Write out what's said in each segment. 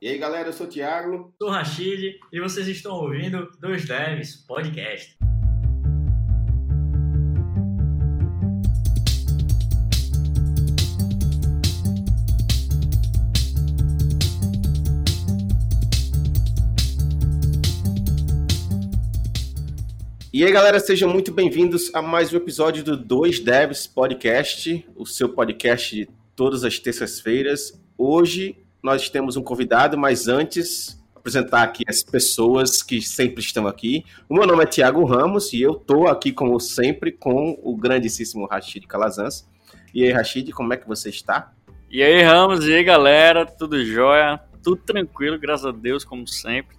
E aí, galera, eu sou o Thiago. Sou o Rashid e vocês estão ouvindo Dois Devs Podcast. E aí, galera, sejam muito bem-vindos a mais um episódio do Dois Devs Podcast, o seu podcast de todas as terças-feiras. Hoje nós temos um convidado, mas antes apresentar aqui as pessoas que sempre estão aqui. O meu nome é Tiago Ramos e eu estou aqui, como sempre, com o grandíssimo Rashid Calazans. E aí, Rashid, como é que você está? E aí, Ramos, e aí, galera, tudo jóia? Tudo tranquilo, graças a Deus, como sempre.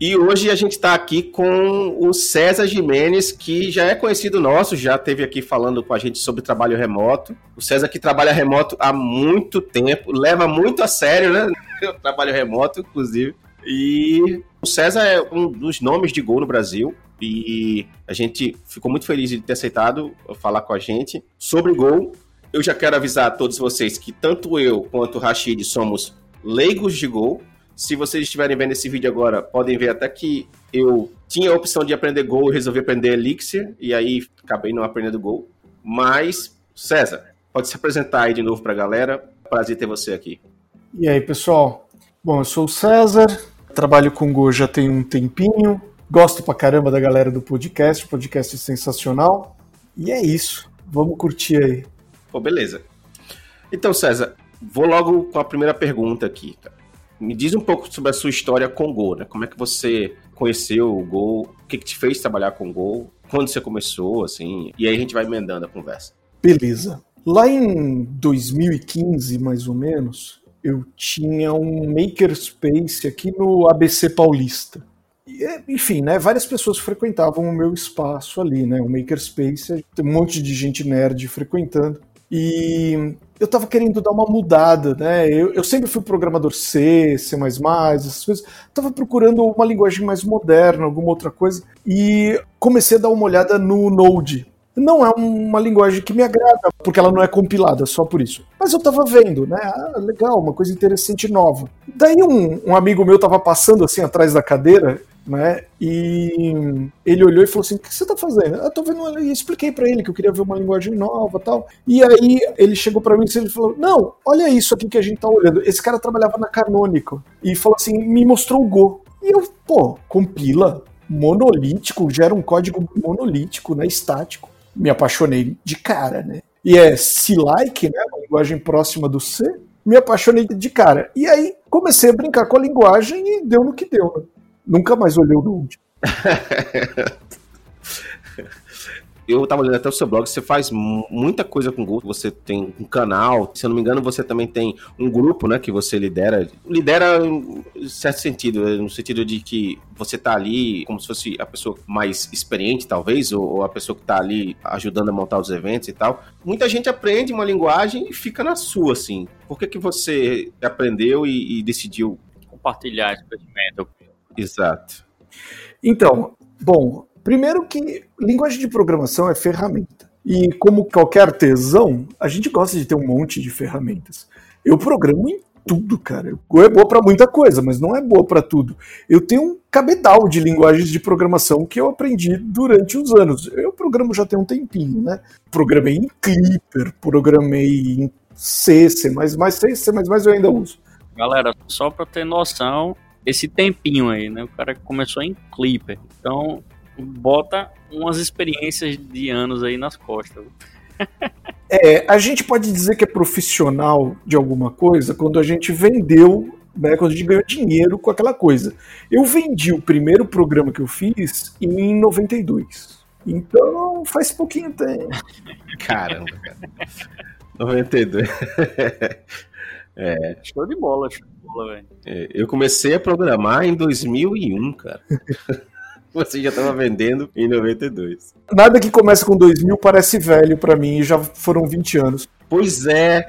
E hoje a gente está aqui com o César Jimenez, que já é conhecido nosso, já esteve aqui falando com a gente sobre trabalho remoto. O César que trabalha remoto há muito tempo, leva muito a sério, né? O trabalho remoto, inclusive. E o César é um dos nomes de gol no Brasil. E a gente ficou muito feliz de ter aceitado falar com a gente sobre gol. Eu já quero avisar a todos vocês que tanto eu quanto o Rashid somos leigos de gol. Se vocês estiverem vendo esse vídeo agora, podem ver até que eu tinha a opção de aprender Gol e resolvi aprender Elixir, e aí acabei não aprendendo Gol. Mas, César, pode se apresentar aí de novo para a galera. Prazer ter você aqui. E aí, pessoal? Bom, eu sou o César, trabalho com Go já tem um tempinho, gosto pra caramba da galera do podcast, podcast é sensacional. E é isso, vamos curtir aí. Pô, beleza. Então, César, vou logo com a primeira pergunta aqui. Me diz um pouco sobre a sua história com o Go, né? Como é que você conheceu o Go? O que, que te fez trabalhar com o Go? Quando você começou, assim? E aí a gente vai emendando a conversa. Beleza. Lá em 2015, mais ou menos, eu tinha um makerspace aqui no ABC Paulista. E, enfim, né, várias pessoas frequentavam o meu espaço ali, né, o makerspace, tem um monte de gente nerd frequentando. E eu estava querendo dar uma mudada, né? Eu, eu, sempre fui programador C, C++, essas coisas. Tava procurando uma linguagem mais moderna, alguma outra coisa. E comecei a dar uma olhada no Node. Não é uma linguagem que me agrada, porque ela não é compilada, só por isso. Mas eu tava vendo, né? Ah, legal, uma coisa interessante nova. Daí um, um amigo meu tava passando assim atrás da cadeira né? E ele olhou e falou assim: "O que você está fazendo?" Eu tô vendo, e expliquei para ele que eu queria ver uma linguagem nova, tal. E aí ele chegou para mim e falou: "Não, olha isso aqui que a gente tá olhando. Esse cara trabalhava na Canonical e falou assim: "Me mostrou o Go". E eu, pô, compila monolítico, gera um código monolítico, né, estático. Me apaixonei de cara, né? E é C-like, né, uma linguagem próxima do C. Me apaixonei de cara. E aí comecei a brincar com a linguagem e deu no que deu. Né? Nunca mais olhei o Node. eu tava olhando até o seu blog, você faz muita coisa com Go, você tem um canal, se eu não me engano, você também tem um grupo, né, que você lidera. Lidera em certo sentido, no sentido de que você tá ali como se fosse a pessoa mais experiente, talvez, ou a pessoa que tá ali ajudando a montar os eventos e tal. Muita gente aprende uma linguagem e fica na sua, assim. Por que que você aprendeu e, e decidiu compartilhar esse conhecimento? Exato. Então, bom, primeiro que linguagem de programação é ferramenta. E como qualquer artesão, a gente gosta de ter um monte de ferramentas. Eu programo em tudo, cara. Go é boa para muita coisa, mas não é boa para tudo. Eu tenho um cabedal de linguagens de programação que eu aprendi durante os anos. Eu programo já tem um tempinho, né? Programei em Clipper, programei em C, C++, C, C++ eu ainda uso. Galera, só para ter noção, esse tempinho aí, né? O cara começou em Clipper. Então, bota umas experiências de anos aí nas costas. é, a gente pode dizer que é profissional de alguma coisa quando a gente vendeu, né, quando a gente ganhou dinheiro com aquela coisa. Eu vendi o primeiro programa que eu fiz em 92. Então, faz pouquinho tempo. Caramba, cara. 92. é. Show de bola, show velho. É, eu comecei a programar em 2001, cara. Você já estava vendendo em 92. Nada que começa com 2000 parece velho para mim, já foram 20 anos. Pois é.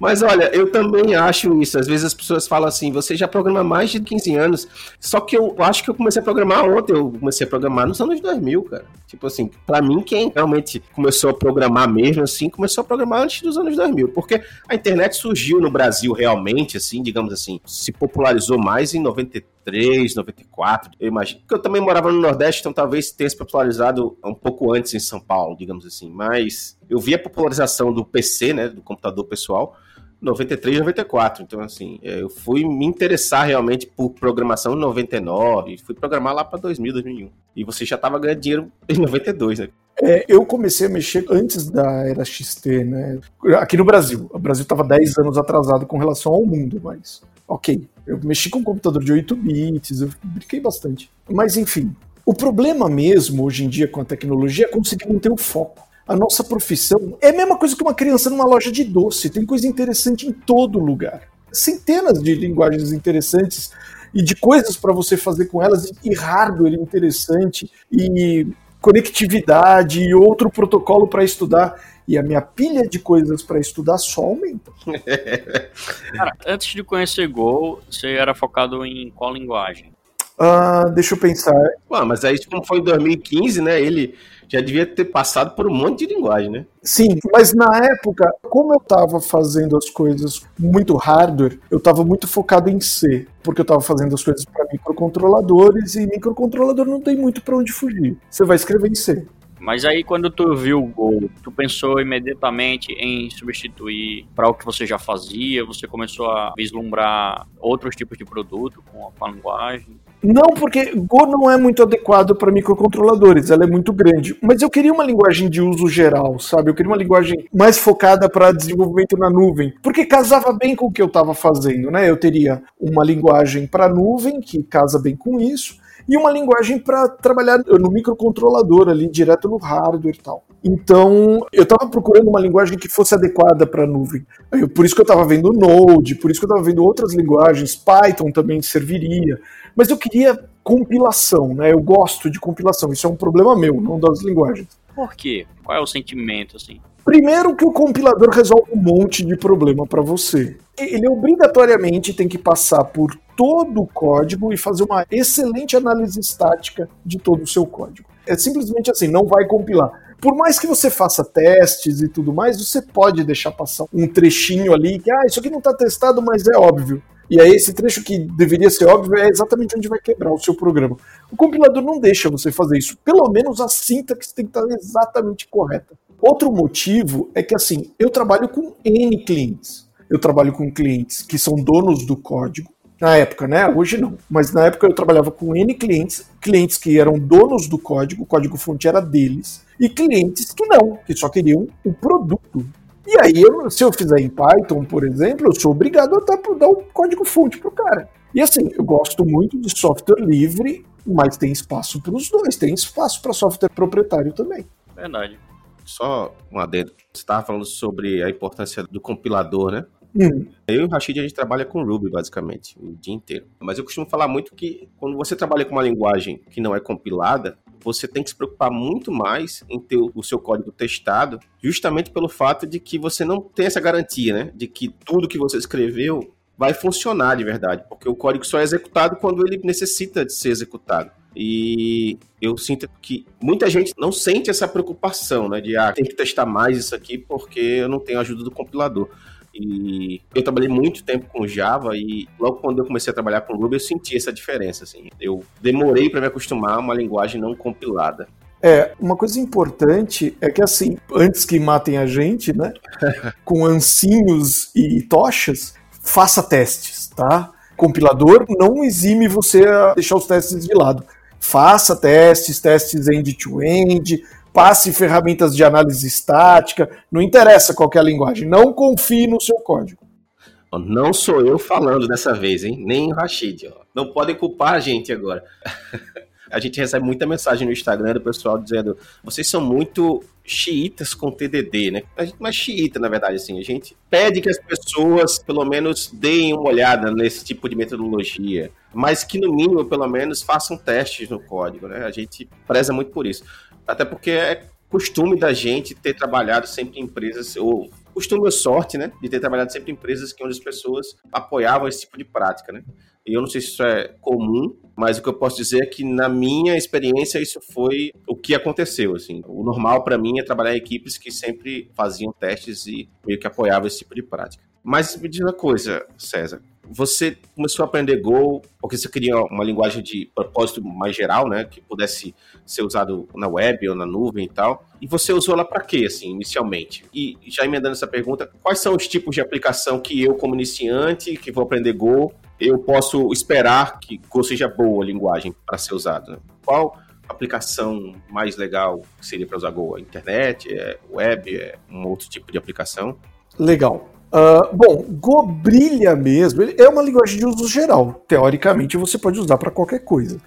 Mas olha, eu também acho isso. Às vezes as pessoas falam assim: você já programa mais de 15 anos. Só que eu acho que eu comecei a programar ontem. Eu comecei a programar nos anos 2000, cara. Tipo assim, para mim, quem realmente começou a programar mesmo assim, começou a programar antes dos anos 2000. Porque a internet surgiu no Brasil realmente, assim, digamos assim, se popularizou mais em 93, 94, eu imagino. Porque eu também morava no Nordeste, então talvez tenha se popularizado um pouco antes em São Paulo, digamos assim. Mas eu vi a popularização do PC, né, do computador pessoal, 93, 94. Então, assim, é, eu fui me interessar realmente por programação em 99, fui programar lá para 2000, 2001. E você já estava ganhando dinheiro em 92, né? É, eu comecei a mexer antes da era XT, né? Aqui no Brasil. O Brasil estava 10 anos atrasado com relação ao mundo, mas ok. Eu mexi com um computador de 8 bits, eu brinquei bastante. Mas enfim, o problema mesmo hoje em dia com a tecnologia é conseguir manter o foco a nossa profissão é a mesma coisa que uma criança numa loja de doce. Tem coisa interessante em todo lugar. Centenas de linguagens interessantes e de coisas para você fazer com elas, e hardware interessante, e conectividade, e outro protocolo para estudar. E a minha pilha de coisas para estudar só aumenta. Cara, antes de conhecer Go, você era focado em qual linguagem? Uh, deixa eu pensar. Ué, mas aí, como foi em 2015, né? Ele já devia ter passado por um monte de linguagem, né? Sim, mas na época, como eu estava fazendo as coisas muito hardware, eu estava muito focado em C, porque eu estava fazendo as coisas para microcontroladores e microcontrolador não tem muito para onde fugir. Você vai escrever em C. Mas aí quando tu viu o Go, tu pensou imediatamente em substituir para o que você já fazia? Você começou a vislumbrar outros tipos de produto com a linguagem? Não, porque Go não é muito adequado para microcontroladores, ela é muito grande. Mas eu queria uma linguagem de uso geral, sabe? Eu queria uma linguagem mais focada para desenvolvimento na nuvem, porque casava bem com o que eu estava fazendo, né? Eu teria uma linguagem para nuvem que casa bem com isso e uma linguagem para trabalhar no microcontrolador ali, direto no hardware e tal. Então, eu estava procurando uma linguagem que fosse adequada para a nuvem. Por isso que eu estava vendo Node, por isso que eu estava vendo outras linguagens, Python também serviria. Mas eu queria compilação, né? Eu gosto de compilação, isso é um problema meu, não das linguagens. Por quê? Qual é o sentimento, assim? Primeiro que o compilador resolve um monte de problema para você. Ele obrigatoriamente tem que passar por todo o código e fazer uma excelente análise estática de todo o seu código. É simplesmente assim, não vai compilar. Por mais que você faça testes e tudo mais, você pode deixar passar um trechinho ali que, ah, isso aqui não está testado, mas é óbvio. E aí esse trecho que deveria ser óbvio é exatamente onde vai quebrar o seu programa. O compilador não deixa você fazer isso. Pelo menos a sintaxe tem que estar exatamente correta. Outro motivo é que assim, eu trabalho com N clientes. Eu trabalho com clientes que são donos do código, na época, né? Hoje não. Mas na época eu trabalhava com N clientes, clientes que eram donos do código, o código-fonte era deles, e clientes que não, que só queriam o produto. E aí, eu, se eu fizer em Python, por exemplo, eu sou obrigado a dar o código-fonte pro cara. E assim, eu gosto muito de software livre, mas tem espaço para os dois, tem espaço para software proprietário também. Verdade. Só um adendo. Você estava falando sobre a importância do compilador, né? Hum. Eu e o Rashid, a gente trabalha com Ruby, basicamente, o dia inteiro. Mas eu costumo falar muito que quando você trabalha com uma linguagem que não é compilada, você tem que se preocupar muito mais em ter o seu código testado, justamente pelo fato de que você não tem essa garantia, né? De que tudo que você escreveu vai funcionar de verdade, porque o código só é executado quando ele necessita de ser executado. E eu sinto que muita gente não sente essa preocupação, né? De, ah, tem que testar mais isso aqui porque eu não tenho a ajuda do compilador. E eu trabalhei muito tempo com Java e logo quando eu comecei a trabalhar com Ruby eu senti essa diferença, assim. Eu demorei para me acostumar a uma linguagem não compilada. É, uma coisa importante é que assim, antes que matem a gente, né, com ancinhos e tochas, faça testes, tá? Compilador não exime você a deixar os testes de lado. Faça testes, testes end-to-end, -end, passe ferramentas de análise estática, não interessa qual é a linguagem, não confie no seu código. Não sou eu falando dessa vez, hein? Nem o Rashid. Ó. Não podem culpar a gente agora. a gente recebe muita mensagem no Instagram do pessoal dizendo: vocês são muito xiitas com TDD, né? A gente não é xiita, na verdade, assim. A gente pede que as pessoas, pelo menos, deem uma olhada nesse tipo de metodologia, mas que, no mínimo, pelo menos, façam testes no código, né? A gente preza muito por isso. Até porque é costume da gente ter trabalhado sempre em empresas, ou costume ou sorte, né, de ter trabalhado sempre em empresas que onde as pessoas apoiavam esse tipo de prática, né. E eu não sei se isso é comum, mas o que eu posso dizer é que na minha experiência isso foi o que aconteceu, assim. O normal para mim é trabalhar em equipes que sempre faziam testes e meio que apoiavam esse tipo de prática. Mas me diz uma coisa, César, você começou a aprender Go porque você queria uma linguagem de propósito mais geral, né, que pudesse ser usado na web ou na nuvem e tal. E você usou ela para quê, assim, inicialmente? E já emendando essa pergunta, quais são os tipos de aplicação que eu, como iniciante, que vou aprender Go, eu posso esperar que seja boa a linguagem para ser usada? Qual aplicação mais legal seria para usar Go? A internet, é web, é um outro tipo de aplicação? Legal. Uh, bom, Go brilha mesmo, ele é uma linguagem de uso geral. Teoricamente, você pode usar para qualquer coisa.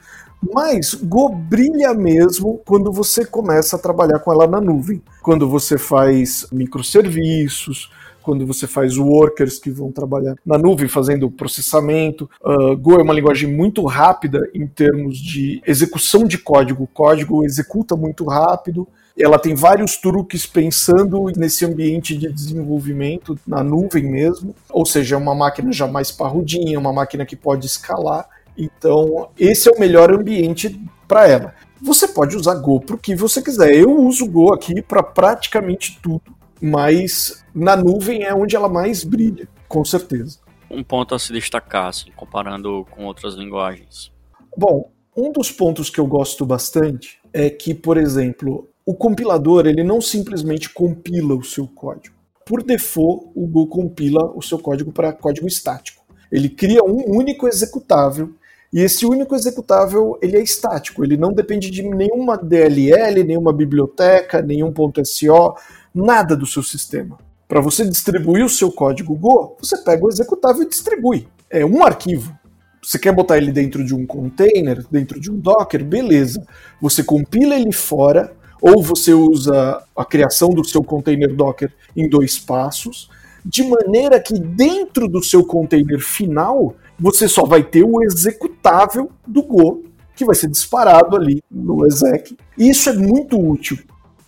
Mas Go brilha mesmo quando você começa a trabalhar com ela na nuvem. Quando você faz microserviços, quando você faz workers que vão trabalhar na nuvem fazendo processamento. Uh, Go é uma linguagem muito rápida em termos de execução de código. O código executa muito rápido. Ela tem vários truques pensando nesse ambiente de desenvolvimento na nuvem mesmo, ou seja, é uma máquina já mais parrudinha, uma máquina que pode escalar. Então, esse é o melhor ambiente para ela. Você pode usar Go para o que você quiser. Eu uso Go aqui para praticamente tudo mas na nuvem é onde ela mais brilha, com certeza. Um ponto a se destacar, assim, comparando com outras linguagens. Bom, um dos pontos que eu gosto bastante é que, por exemplo, o compilador ele não simplesmente compila o seu código. Por default, o Go compila o seu código para código estático. Ele cria um único executável e esse único executável ele é estático. Ele não depende de nenhuma DLL, nenhuma biblioteca, nenhum .so nada do seu sistema. Para você distribuir o seu código Go, você pega o executável e distribui. É um arquivo. Você quer botar ele dentro de um container, dentro de um Docker, beleza. Você compila ele fora, ou você usa a criação do seu container Docker em dois passos, de maneira que dentro do seu container final você só vai ter o executável do Go que vai ser disparado ali no exec. Isso é muito útil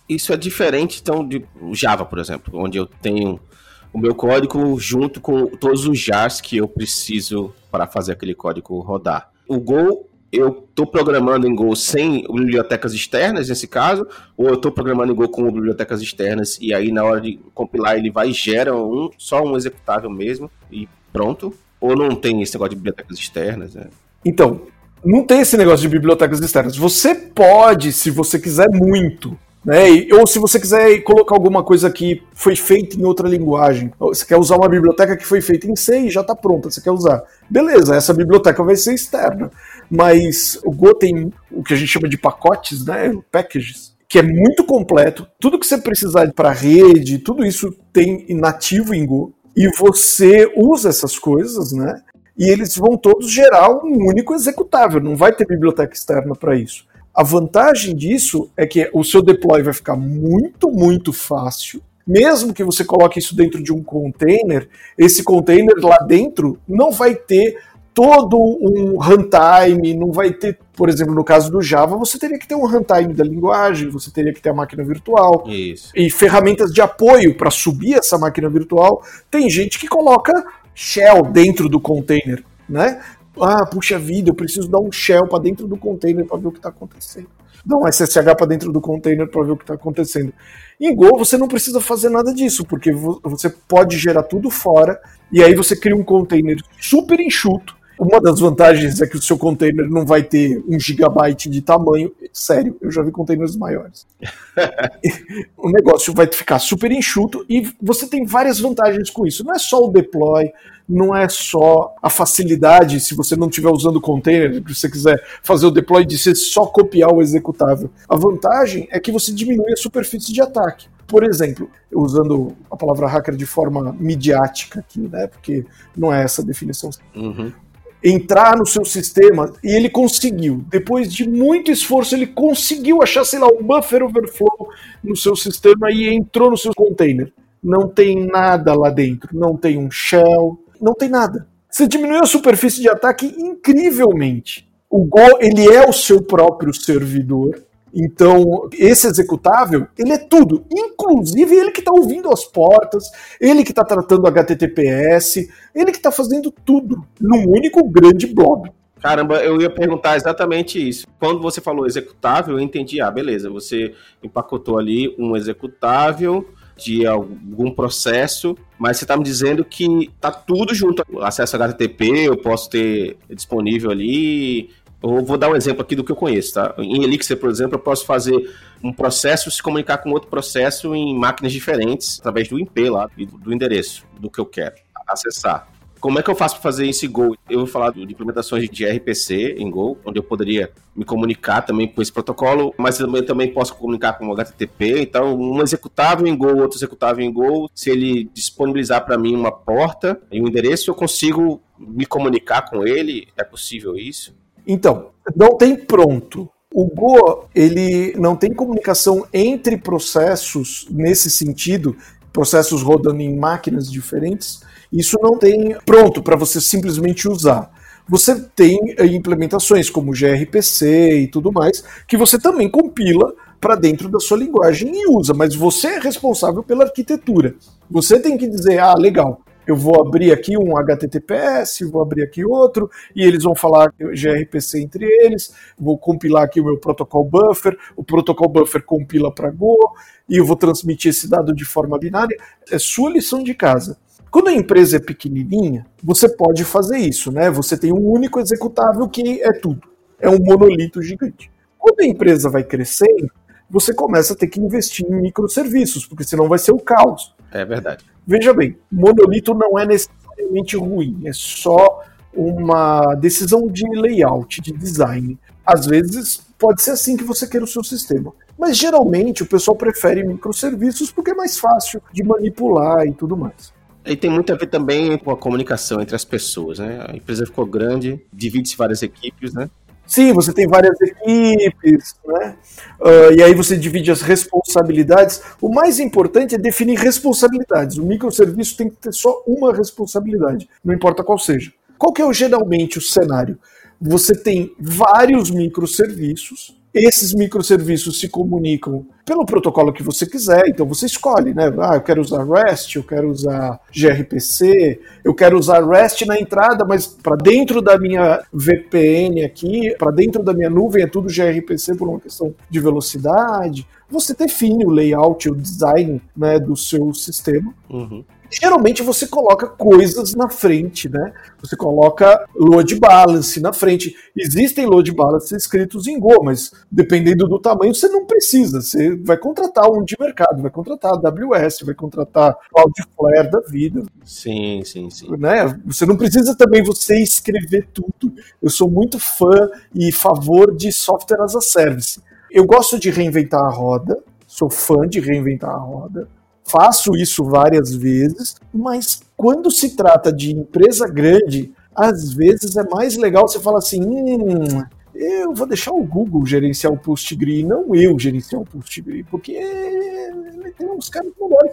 isso é diferente, então, de Java, por exemplo, onde eu tenho o meu código junto com todos os jars que eu preciso para fazer aquele código rodar. O Go, eu estou programando em Go sem bibliotecas externas, nesse caso, ou eu estou programando em Go com bibliotecas externas, e aí na hora de compilar ele vai e gera um, só um executável mesmo, e pronto? Ou não tem esse negócio de bibliotecas externas? Né? Então, não tem esse negócio de bibliotecas externas. Você pode, se você quiser muito, né? Ou se você quiser colocar alguma coisa que foi feita em outra linguagem, você quer usar uma biblioteca que foi feita em C e já está pronta, você quer usar. Beleza, essa biblioteca vai ser externa. Mas o Go tem o que a gente chama de pacotes, né? packages, que é muito completo. Tudo que você precisar para rede, tudo isso tem nativo em Go. E você usa essas coisas, né? E eles vão todos gerar um único executável, não vai ter biblioteca externa para isso. A vantagem disso é que o seu deploy vai ficar muito, muito fácil. Mesmo que você coloque isso dentro de um container, esse container lá dentro não vai ter todo um runtime, não vai ter, por exemplo, no caso do Java, você teria que ter um runtime da linguagem, você teria que ter a máquina virtual Isso. e ferramentas de apoio para subir essa máquina virtual. Tem gente que coloca shell dentro do container, né? Ah, puxa vida, eu preciso dar um shell para dentro do container para ver o que está acontecendo. Dar um SSH para dentro do container para ver o que está acontecendo. Em Go você não precisa fazer nada disso, porque você pode gerar tudo fora e aí você cria um container super enxuto uma das vantagens é que o seu container não vai ter um gigabyte de tamanho. Sério, eu já vi containers maiores. o negócio vai ficar super enxuto e você tem várias vantagens com isso. Não é só o deploy, não é só a facilidade, se você não estiver usando o container, se você quiser fazer o deploy de ser só copiar o executável. A vantagem é que você diminui a superfície de ataque. Por exemplo, usando a palavra hacker de forma midiática aqui, né? Porque não é essa a definição. Uhum entrar no seu sistema e ele conseguiu. Depois de muito esforço, ele conseguiu achar, sei lá, um buffer overflow no seu sistema e entrou no seu container. Não tem nada lá dentro, não tem um shell, não tem nada. Você diminuiu a superfície de ataque incrivelmente. O Go ele é o seu próprio servidor Então, esse executável, ele é tudo, inclusive ele que está ouvindo as portas, ele que está tratando HTTPS, ele que está fazendo tudo num único grande blob. Caramba, eu ia perguntar exatamente isso. Quando você falou executável, eu entendi, ah, beleza, você empacotou ali um executável de algum processo, mas você está me dizendo que tá tudo junto. Acesso HTTP, eu posso ter disponível ali, eu vou dar um exemplo aqui do que eu conheço, tá? Em Elixir, por exemplo, eu posso fazer um processo se comunicar com outro processo em máquinas diferentes, através do IP lá, do endereço, do que eu quero acessar. Como é que eu faço para fazer isso em Go? Eu vou falar de implementações de RPC em Go, onde eu poderia me comunicar também com esse protocolo, mas eu também posso comunicar com o HTTP. Então, um executável em Go, outro executável em Go, se ele disponibilizar para mim uma porta e um endereço, eu consigo me comunicar com ele. É possível isso? Então, não tem pronto. O Go, ele não tem comunicação entre processos nesse sentido, processos rodando em máquinas diferentes. Isso não tem pronto para você simplesmente usar. Você tem eh, implementações como gRPC e tudo mais, que você também compila para dentro da sua linguagem e usa, mas você é responsável pela arquitetura. Você tem que dizer, ah, legal, eu vou abrir aqui um HTTPS, vou abrir aqui outro, e eles vão falar gRPC entre eles, vou compilar aqui o meu protocol buffer, o protocol buffer compila para Go, e eu vou transmitir esse dado de forma binária. É sua lição de casa. Quando a empresa é pequenininha, você pode fazer isso, né? Você tem um único executável que é tudo. É um monolito gigante. Quando a empresa vai crescendo, você começa a ter que investir em microserviços, porque senão vai ser o caos. É verdade. Veja bem, monolito não é necessariamente ruim, é só uma decisão de layout, de design. Às vezes pode ser assim que você quer o seu sistema. Mas geralmente o pessoal prefere microserviços porque é mais fácil de manipular e tudo mais. E tem muito a ver também com a comunicação entre as pessoas, né? A empresa ficou grande, divide-se várias equipes, né? Sim, você tem várias equipes, né? Uh, e aí você divide as responsabilidades. O mais importante é definir responsabilidades. O microserviço tem que ter só uma responsabilidade, não importa qual seja. Qual que é geralmente o cenário? Você tem vários microserviços esses microserviços se comunicam pelo protocolo que você quiser, então você escolhe, né? Ah, eu quero usar REST, eu quero usar gRPC, eu quero usar REST na entrada, mas para dentro da minha VPN aqui, para dentro da minha nuvem é tudo gRPC por uma questão de velocidade. Você define o layout, o design né, do seu sistema. Uhum geralmente você coloca coisas na frente, né? Você coloca load balance na frente. Existem load balance escritos em Go, mas dependendo do tamanho, você não precisa. Você vai contratar um de mercado, vai contratar a AWS, vai contratar Cloudflare da vida. Sim, sim, sim. Né? Você não precisa também você escrever tudo. Eu sou muito fã e favor de software as a service. Eu gosto de reinventar a roda, sou fã de reinventar a roda faço isso várias vezes, mas quando se trata de empresa grande, às vezes é mais legal você falar assim: hum, eu vou deixar o Google gerenciar o PostgreSQL, não eu gerenciar o PostgreSQL, porque tem uns caras melhores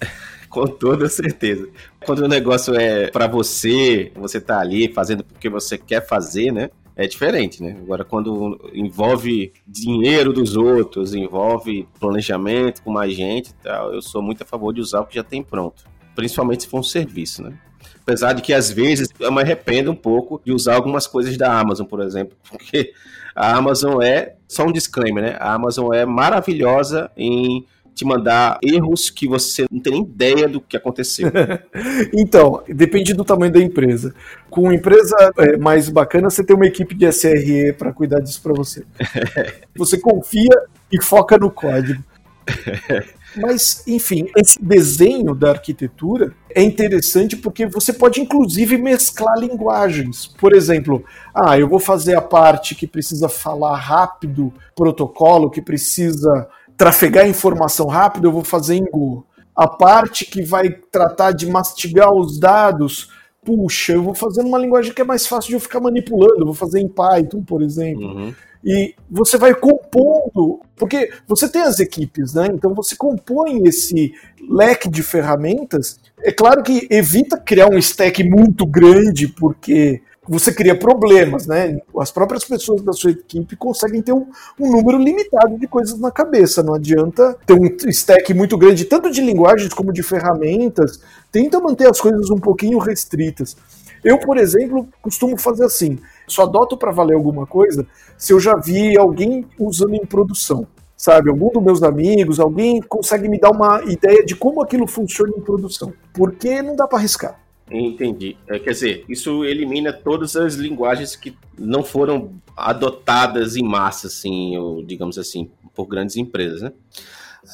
Com toda certeza. Quando o negócio é para você, você tá ali fazendo porque você quer fazer, né? É diferente, né? Agora, quando envolve dinheiro dos outros, envolve planejamento com mais gente e tal, eu sou muito a favor de usar o que já tem pronto. Principalmente se for um serviço, né? Apesar de que às vezes eu me arrependo um pouco de usar algumas coisas da Amazon, por exemplo, porque a Amazon é, só um disclaimer, né? A Amazon é maravilhosa em te mandar erros que você não tem nem ideia do que aconteceu. então, depende do tamanho da empresa. Com uma empresa é, mais bacana, você tem uma equipe de SRE para cuidar disso para você. você confia e foca no código. Mas, enfim, esse desenho da arquitetura é interessante porque você pode, inclusive, mesclar linguagens. Por exemplo, ah, eu vou fazer a parte que precisa falar rápido, protocolo, que precisa trafegar informação rápido, eu vou fazer em Go. A parte que vai tratar de mastigar os dados, puxa, eu vou fazer numa linguagem que é mais fácil de eu ficar manipulando, eu vou fazer em Python, por exemplo. Uhum. E você vai compondo, porque você tem as equipes, né? Então você compõe esse leque de ferramentas. É claro que evita criar um stack muito grande, porque você cria problemas, né? As próprias pessoas da sua equipe conseguem ter um, um, número limitado de coisas na cabeça. Não adianta ter um stack muito grande, tanto de linguagens como de ferramentas. Tenta manter as coisas um pouquinho restritas. Eu, por exemplo, costumo fazer assim: só adoto para valer alguma coisa se eu já vi alguém usando em produção. Sabe, algum dos meus amigos, alguém consegue me dar uma ideia de como aquilo funciona em produção. Porque não dá para arriscar. Entendi. É, quer dizer, isso elimina todas as linguagens que não foram adotadas em massa, assim, ou digamos assim, por grandes empresas, né?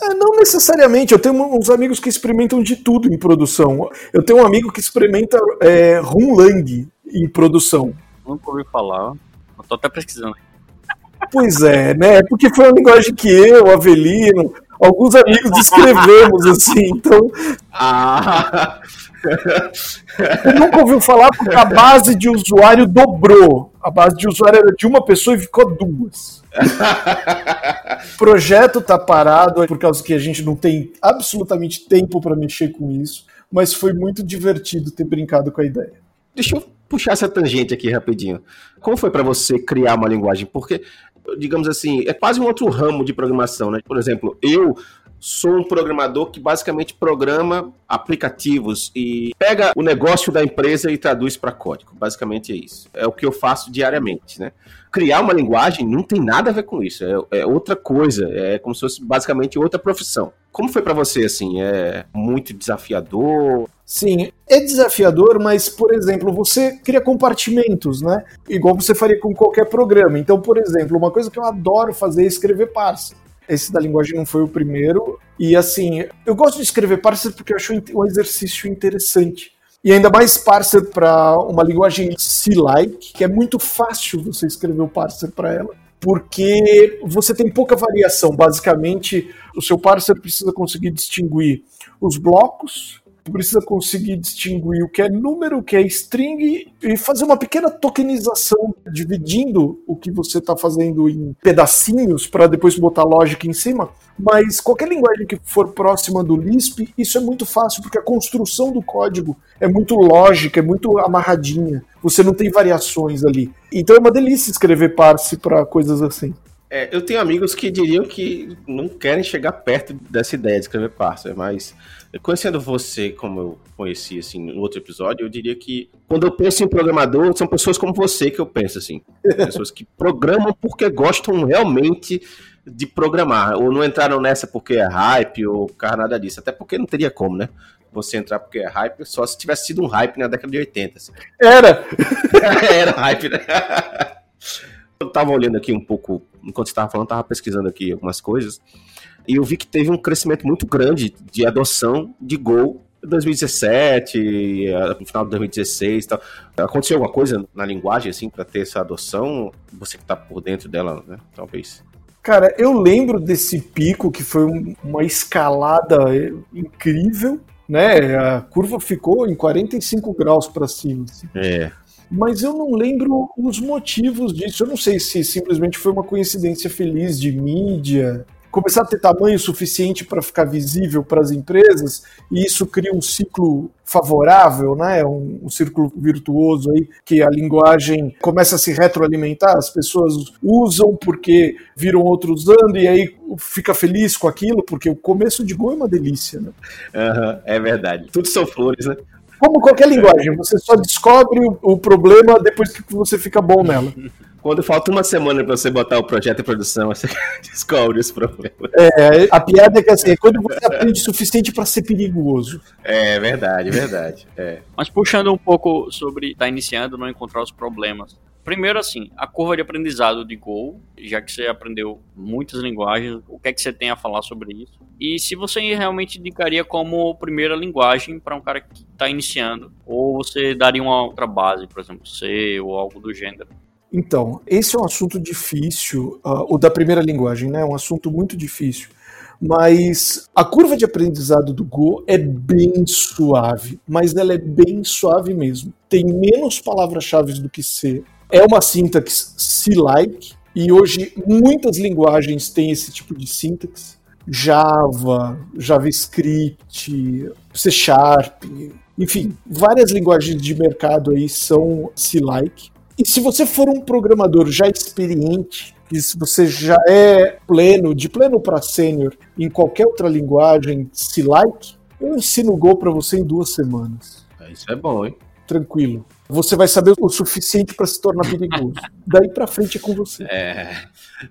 É, não necessariamente. Eu tenho uns amigos que experimentam de tudo em produção. Eu tenho um amigo que experimenta é, Runlang em produção. Nunca ouvi falar. Eu tô até pesquisando. Pois é, né? Porque foi uma linguagem que eu, Avelino, alguns amigos descrevemos assim. Então. Ah. Nunca ouviu falar porque a base de usuário dobrou. A base de usuário era de uma pessoa e ficou duas. o projeto tá parado por causa que a gente não tem absolutamente tempo para mexer com isso, mas foi muito divertido ter brincado com a ideia. Deixa eu puxar essa tangente aqui rapidinho. Como foi para você criar uma linguagem? Porque, digamos assim, é quase um outro ramo de programação, né? Por exemplo, eu sou um programador que basicamente programa aplicativos e pega o negócio da empresa e traduz para código. Basicamente é isso. É o que eu faço diariamente, né? Criar uma linguagem não tem nada a ver com isso. É, é outra coisa. É como se fosse basicamente outra profissão. Como foi para você assim? É muito desafiador? Sim, é desafiador, mas, por exemplo, você cria compartimentos, né? Igual você faria com qualquer programa. Então, por exemplo, uma coisa que eu adoro fazer é escrever parser. Esse da linguagem não foi o primeiro. E assim, eu gosto de escrever parser porque eu acho um exercício interessante. E ainda mais parser para uma linguagem C-like, que é muito fácil você escrever o parser para ela, porque você tem pouca variação. Basicamente, o seu parser precisa conseguir distinguir os blocos precisa conseguir distinguir o que é número, o que é string e fazer uma pequena tokenização, dividindo o que você está fazendo em pedacinhos para depois botar lógica em cima. Mas qualquer linguagem que for próxima do Lisp, isso é muito fácil, porque a construção do código é muito lógica, é muito amarradinha. Você não tem variações ali. Então é uma delícia escrever parse para coisas assim. É, eu tenho amigos que diriam que não querem chegar perto dessa ideia de escrever parser, mas Conhecendo você, como eu conheci, assim, no outro episódio, eu diria que quando eu penso em programador, são pessoas como você que eu penso, assim. Pessoas que programam porque gostam realmente de programar. Ou não entraram nessa porque é hype ou cara nada disso. Até porque não teria como, né? Você entrar porque é hype, só se tivesse sido um hype na década de 80. Assim. Era! Era hype, né? Eu tava olhando aqui um pouco, enquanto você tava falando, tava pesquisando aqui algumas coisas. E eu vi que teve um crescimento muito grande de adoção de Go 2017, no final de 2016 tal. Aconteceu alguma coisa na linguagem, assim, para ter essa adoção? Você que está por dentro dela, né? Talvez. Cara, eu lembro desse pico que foi uma escalada incrível, né? A curva ficou em 45 graus para cima. Assim. É. Mas eu não lembro os motivos disso. Eu não sei se simplesmente foi uma coincidência feliz de mídia, começar a ter tamanho suficiente para ficar visível para as empresas, e isso cria um ciclo favorável, né? Um, um, círculo virtuoso aí, que a linguagem começa a se retroalimentar, as pessoas usam porque viram outros usando, e aí fica feliz com aquilo, porque o começo de Go é uma delícia, né? Uhum, é verdade. Tudo são flores, né? Como qualquer linguagem, você só descobre o, o problema depois que você fica bom nela. Quando falta uma semana para você botar o projeto em produção, você descobre os problemas. É, a piada é que assim, é quando você aprende o suficiente para ser perigoso. É verdade, verdade. É. Mas puxando um pouco sobre estar tá iniciando, não encontrar os problemas. Primeiro, assim, a curva de aprendizado de Go, já que você aprendeu muitas linguagens, o que é que você tem a falar sobre isso? E se você realmente indicaria como primeira linguagem para um cara que está iniciando, ou você daria uma outra base, por exemplo, C ou algo do gênero? Então, esse é um assunto difícil, uh, o da primeira linguagem, né? É um assunto muito difícil. Mas a curva de aprendizado do Go é bem suave, mas ela é bem suave mesmo. Tem menos palavras-chave do que C. É uma sintaxe C-like, e hoje muitas linguagens têm esse tipo de sintaxe. Java, JavaScript, C Sharp, Enfim, várias linguagens de mercado aí são C-like. E se você for um programador já experiente, e se você já é pleno, de pleno para sênior em qualquer outra linguagem C-like, eu ensino o Go para você em duas semanas. Isso é bom, hein? Tranquilo. Você vai saber o suficiente para se tornar perigoso. Daí para frente é com você. É.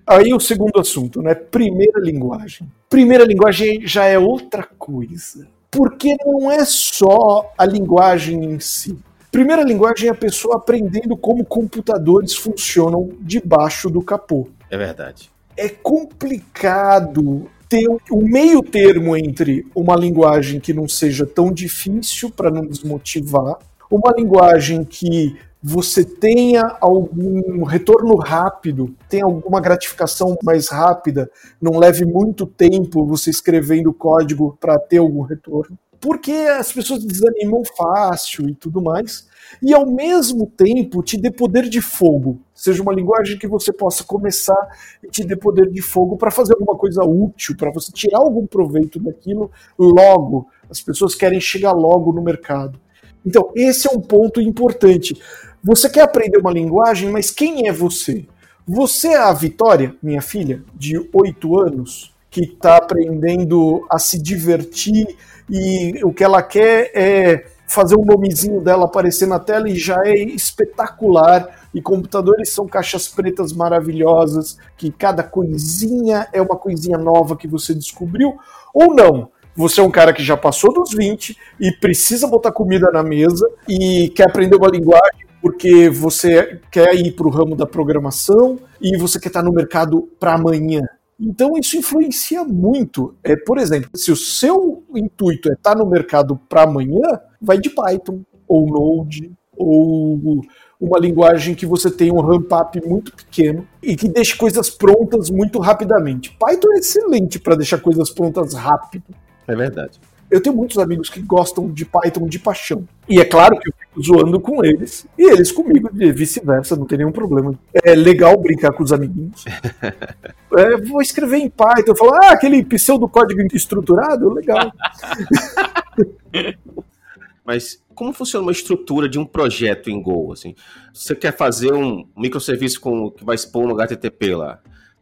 Aí o segundo assunto, né? Primeira linguagem. Primeira linguagem já é outra coisa. Porque não é só a linguagem em si. Primeira linguagem é a pessoa aprendendo como computadores funcionam debaixo do capô. É verdade. É complicado ter um meio termo entre uma linguagem que não seja tão difícil para não desmotivar, uma linguagem que você tenha algum retorno rápido, tenha alguma gratificação mais rápida, não leve muito tempo você escrevendo código para ter algum retorno. Porque as pessoas desanimam fácil e tudo mais. E ao mesmo tempo te dê poder de fogo. Seja uma linguagem que você possa começar e te dê poder de fogo para fazer alguma coisa útil, para você tirar algum proveito daquilo logo. As pessoas querem chegar logo no mercado. Então, esse é um ponto importante. Você quer aprender uma linguagem, mas quem é você? Você é a Vitória, minha filha, de 8 anos, que está aprendendo a se divertir e o que ela quer é fazer o nomezinho dela aparecer na tela e já é espetacular. E computadores são caixas pretas maravilhosas, que cada coisinha é uma coisinha nova que você descobriu, ou não você é um cara que já passou dos 20 e precisa botar comida na mesa e quer aprender uma linguagem porque você quer ir para o ramo da programação e você quer estar no mercado para amanhã. Então isso influencia muito. É, por exemplo, se o seu intuito é estar no mercado para amanhã, vai de Python ou Node ou uma linguagem que você tem um ramp-up muito pequeno e que deixe coisas prontas muito rapidamente. Python é excelente para deixar coisas prontas rápido. É verdade. Eu tenho muitos amigos que gostam de Python de paixão. E é claro que eu fico zoando com eles. E eles comigo, e vice-versa, não tem nenhum problema. É legal brincar com os amiguinhos. é, vou escrever em Python. Eu falo, ah, aquele pseudocódigo estruturado? Legal. Mas como funciona uma estrutura de um projeto em Go? Assim? Você quer fazer um microserviço com, que vai expor no HTTP lá.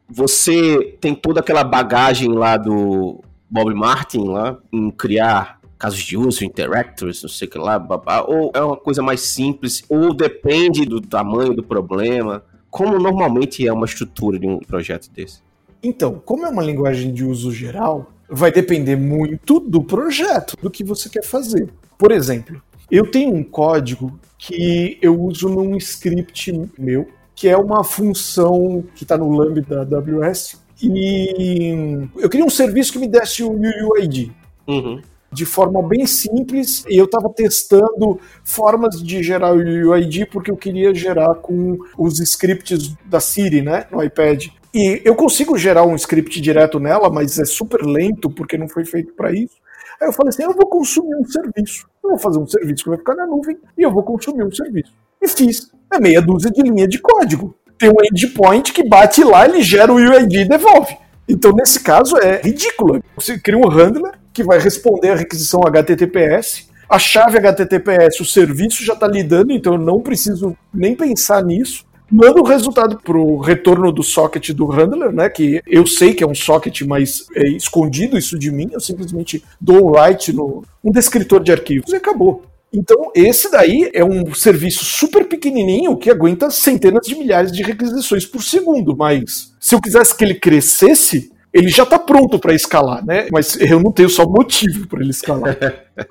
Você tem toda aquela bagagem lá do Bob Martin lá em criar casos de uso, interactors, não sei o que lá, babá, ou é uma coisa mais simples, ou depende do tamanho do problema. Como normalmente é uma estrutura de um projeto desse? Então, como é uma linguagem de uso geral, vai depender muito do projeto, do que você quer fazer. Por exemplo, eu tenho um código que eu uso num script meu, que é uma função que está no Lambda da AWS, e eu queria um serviço que me desse o UUID. Uhum. De forma bem simples, e eu estava testando formas de gerar o UUID porque eu queria gerar com os scripts da Siri, né, no iPad. E eu consigo gerar um script direto nela, mas é super lento porque não foi feito para isso. Aí eu falei assim: eu vou consumir um serviço. Eu vou fazer um serviço que vai ficar na nuvem e eu vou consumir um serviço. E fiz. É meia dúzia de linha de código tem um endpoint que bate lá, ele gera o UID e devolve. Então, nesse caso, é ridículo. Você cria um handler que vai responder a requisição HTTPS, a chave HTTPS, o serviço já está lidando, então eu não preciso nem pensar nisso. Manda o resultado para o retorno do socket do handler, né? Que eu sei que é um socket, mas é escondido isso de mim. Eu simplesmente dou um write no um descritor de arquivos e acabou. Então, esse daí é um serviço super pequenininho que aguenta centenas de milhares de requisições por segundo. Mas se eu quisesse que ele crescesse, ele já está pronto para escalar, né? Mas eu não tenho só motivo para ele escalar.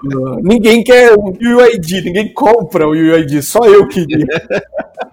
uh, ninguém quer o UID, ninguém compra o UID, só eu queria.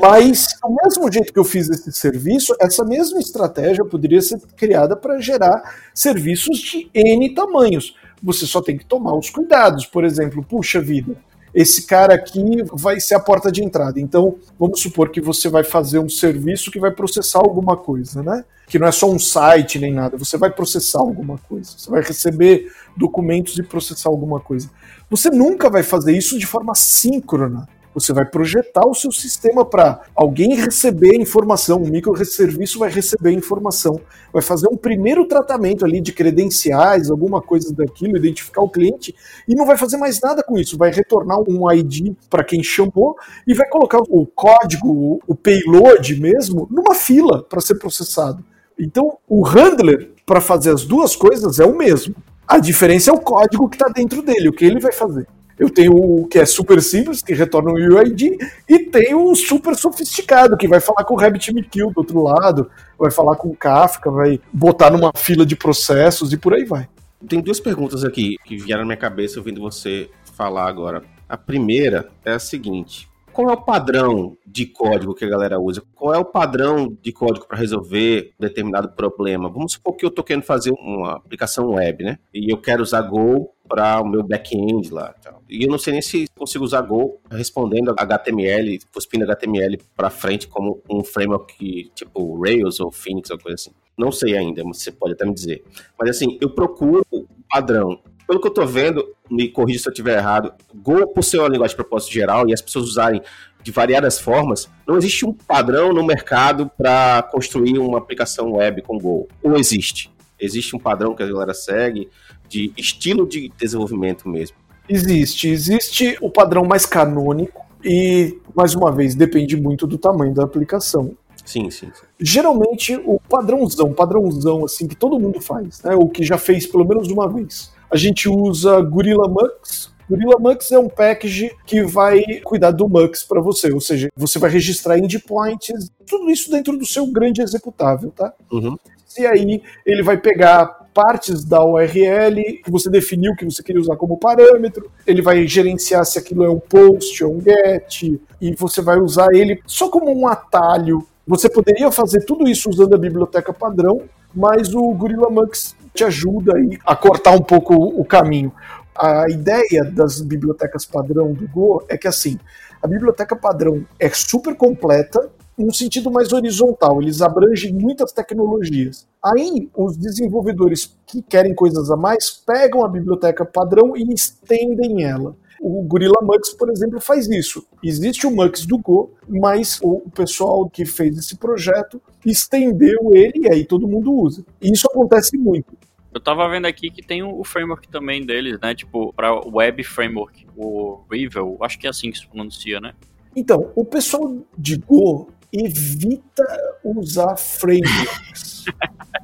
Mas, do mesmo jeito que eu fiz esse serviço, essa mesma estratégia poderia ser criada para gerar serviços de N tamanhos você só tem que tomar os cuidados. Por exemplo, puxa vida, esse cara aqui vai ser a porta de entrada. Então, vamos supor que você vai fazer um serviço que vai processar alguma coisa, né? Que não é só um site nem nada, você vai processar alguma coisa. Você vai receber documentos e processar alguma coisa. Você nunca vai fazer isso de forma síncrona. Você vai projetar o seu sistema para alguém receber informação, um microserviço vai receber informação, vai fazer um primeiro tratamento ali de credenciais, alguma coisa daquilo, identificar o cliente e não vai fazer mais nada com isso. Vai retornar um ID para quem chamou e vai colocar o código, o payload mesmo, numa fila para ser processado. Então, o handler, para fazer as duas coisas, é o mesmo. A diferença é o código que está dentro dele, o que ele vai fazer. Eu tenho o que é super simples, que retorna um UID, e tenho o super sofisticado, que vai falar com o RabbitMQ do outro lado, vai falar com o Kafka, vai botar numa fila de processos e por aí vai. Tem duas perguntas aqui que vieram na minha cabeça ouvindo você falar agora. A primeira é a seguinte: qual é o padrão de código que a galera usa? Qual é o padrão de código para resolver determinado problema? Vamos supor que eu estou querendo fazer uma aplicação web, né? E eu quero usar Go para o meu back-end lá. Tal. E eu não sei nem se consigo usar Go respondendo HTML, cuspindo HTML para frente como um framework tipo Rails ou Phoenix ou coisa assim. Não sei ainda, você pode até me dizer. Mas assim, eu procuro padrão pelo que eu tô vendo, me corrija se eu estiver errado, Go, por ser uma linguagem de propósito geral e as pessoas usarem de variadas formas, não existe um padrão no mercado para construir uma aplicação web com Go. Ou existe? Existe um padrão que a galera segue de estilo de desenvolvimento mesmo? Existe. Existe o padrão mais canônico e, mais uma vez, depende muito do tamanho da aplicação. Sim, sim, sim. Geralmente, o padrãozão, padrãozão, assim, que todo mundo faz, né? O que já fez pelo menos uma vez a gente usa Gorilla Mux. Gorilla Mux é um package que vai cuidar do Mux para você, ou seja, você vai registrar endpoints, tudo isso dentro do seu grande executável, tá? Uhum. E aí ele vai pegar partes da URL que você definiu que você queria usar como parâmetro, ele vai gerenciar se aquilo é um post ou um get, e você vai usar ele só como um atalho. Você poderia fazer tudo isso usando a biblioteca padrão, mas o Gorilla Mux te ajuda aí a cortar um pouco o caminho. A ideia das bibliotecas padrão do Go é que assim, a biblioteca padrão é super completa, num sentido mais horizontal, eles abrangem muitas tecnologias. Aí, os desenvolvedores que querem coisas a mais pegam a biblioteca padrão e estendem ela. O Gorilla Mux, por exemplo, faz isso. Existe o Mux do Go, mas o pessoal que fez esse projeto estendeu ele e aí todo mundo usa. E isso acontece muito. Eu tava vendo aqui que tem o framework também deles, né? Tipo, para Web Framework, o Rivel, acho que é assim que se pronuncia, né? Então, o pessoal de Go evita usar frameworks.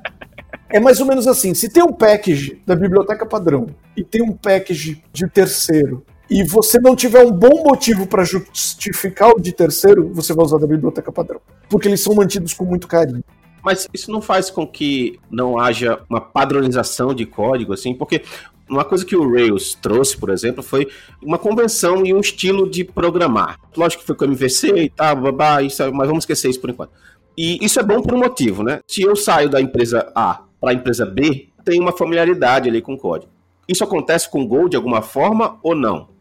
é mais ou menos assim: se tem um package da biblioteca padrão e tem um package de terceiro e você não tiver um bom motivo para justificar o de terceiro, você vai usar da biblioteca padrão. Porque eles são mantidos com muito carinho. Mas isso não faz com que não haja uma padronização de código, assim, porque uma coisa que o Rails trouxe, por exemplo, foi uma convenção e um estilo de programar. Lógico que foi com o MVC e tal, babá, isso, mas vamos esquecer isso por enquanto. E isso é bom por um motivo, né? Se eu saio da empresa A para a empresa B, tem uma familiaridade ali com o código. Isso acontece com o Go de alguma forma ou não?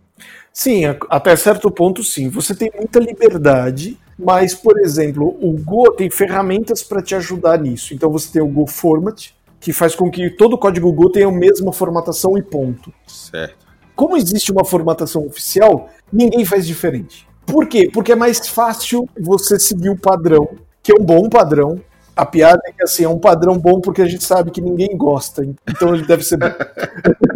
Sim, até certo ponto sim. Você tem muita liberdade, mas, por exemplo, o Go tem ferramentas para te ajudar nisso. Então você tem o Go Format, que faz com que todo o código Go tenha a mesma formatação e ponto. Certo. Como existe uma formatação oficial, ninguém faz diferente. Por quê? Porque é mais fácil você seguir o padrão, que é um bom padrão. A piada é que assim, é um padrão bom porque a gente sabe que ninguém gosta, então ele deve ser bom.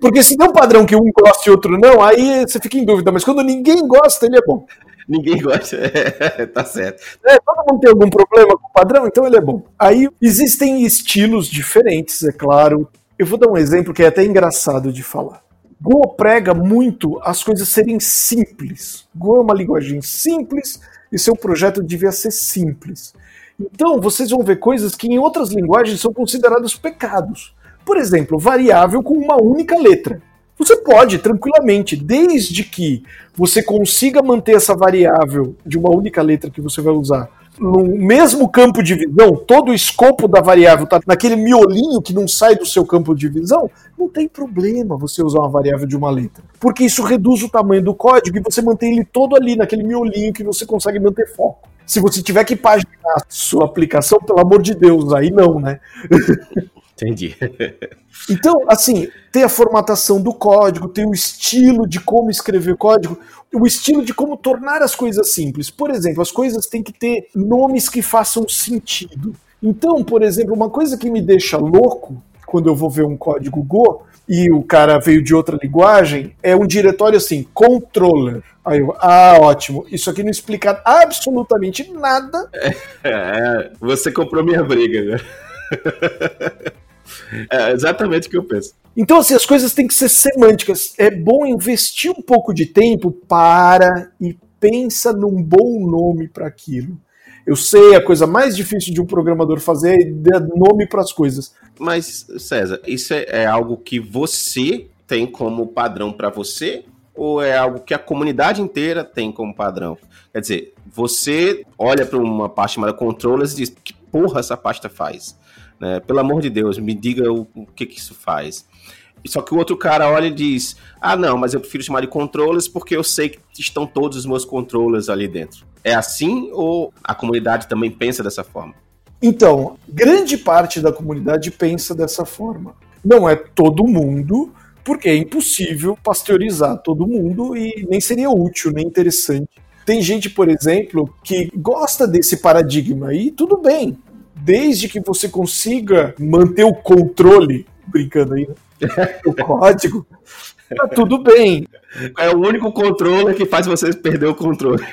Porque se tem um padrão que um gosta e outro não, aí você fica em dúvida. Mas quando ninguém gosta, ele é bom. Ninguém gosta, é, tá certo. É, todo mundo tem algum problema com o padrão, então ele é bom. Aí existem estilos diferentes, é claro. Eu vou dar um exemplo que é até engraçado de falar. Go prega muito as coisas serem simples. Go é uma linguagem simples e seu projeto devia ser simples. Então, vocês vão ver coisas que em outras linguagens são consideradas pecados. Por exemplo, variável com uma única letra. Você pode tranquilamente, desde que você consiga manter essa variável de uma única letra que você vai usar no mesmo campo de visão, todo o escopo da variável está naquele miolinho que não sai do seu campo de visão, não tem problema você usar uma variável de uma letra. Porque isso reduz o tamanho do código e você mantém ele todo ali, naquele miolinho que você consegue manter foco. Se você tiver que paginar sua aplicação, pelo amor de Deus, aí não, né? Entendi. Então, assim, tem a formatação do código, tem o estilo de como escrever código, o estilo de como tornar as coisas simples. Por exemplo, as coisas têm que ter nomes que façam sentido. Então, por exemplo, uma coisa que me deixa louco quando eu vou ver um código Go e o cara veio de outra linguagem é um diretório assim, controller. Aí eu, ah, ótimo. Isso aqui não explica absolutamente nada. É, você comprou minha briga, né? É exatamente o que eu penso. Então, assim, as coisas têm que ser semânticas. É bom investir um pouco de tempo para e pensa num bom nome para aquilo. Eu sei, a coisa mais difícil de um programador fazer é dar nome para as coisas. Mas, César, isso é, é algo que você tem como padrão para você? Ou é algo que a comunidade inteira tem como padrão? Quer dizer, você olha para uma pasta chamada controllers e diz: que porra essa pasta faz? Né? Pelo amor de Deus, me diga o, o que, que isso faz. Só que o outro cara olha e diz: Ah, não, mas eu prefiro chamar de controllers porque eu sei que estão todos os meus controllers ali dentro. É assim ou a comunidade também pensa dessa forma? Então, grande parte da comunidade pensa dessa forma. Não é todo mundo, porque é impossível pasteurizar todo mundo e nem seria útil, nem interessante. Tem gente, por exemplo, que gosta desse paradigma e tudo bem, desde que você consiga manter o controle, brincando aí, né? o código, tá tudo bem. É o único controle que faz você perder o controle.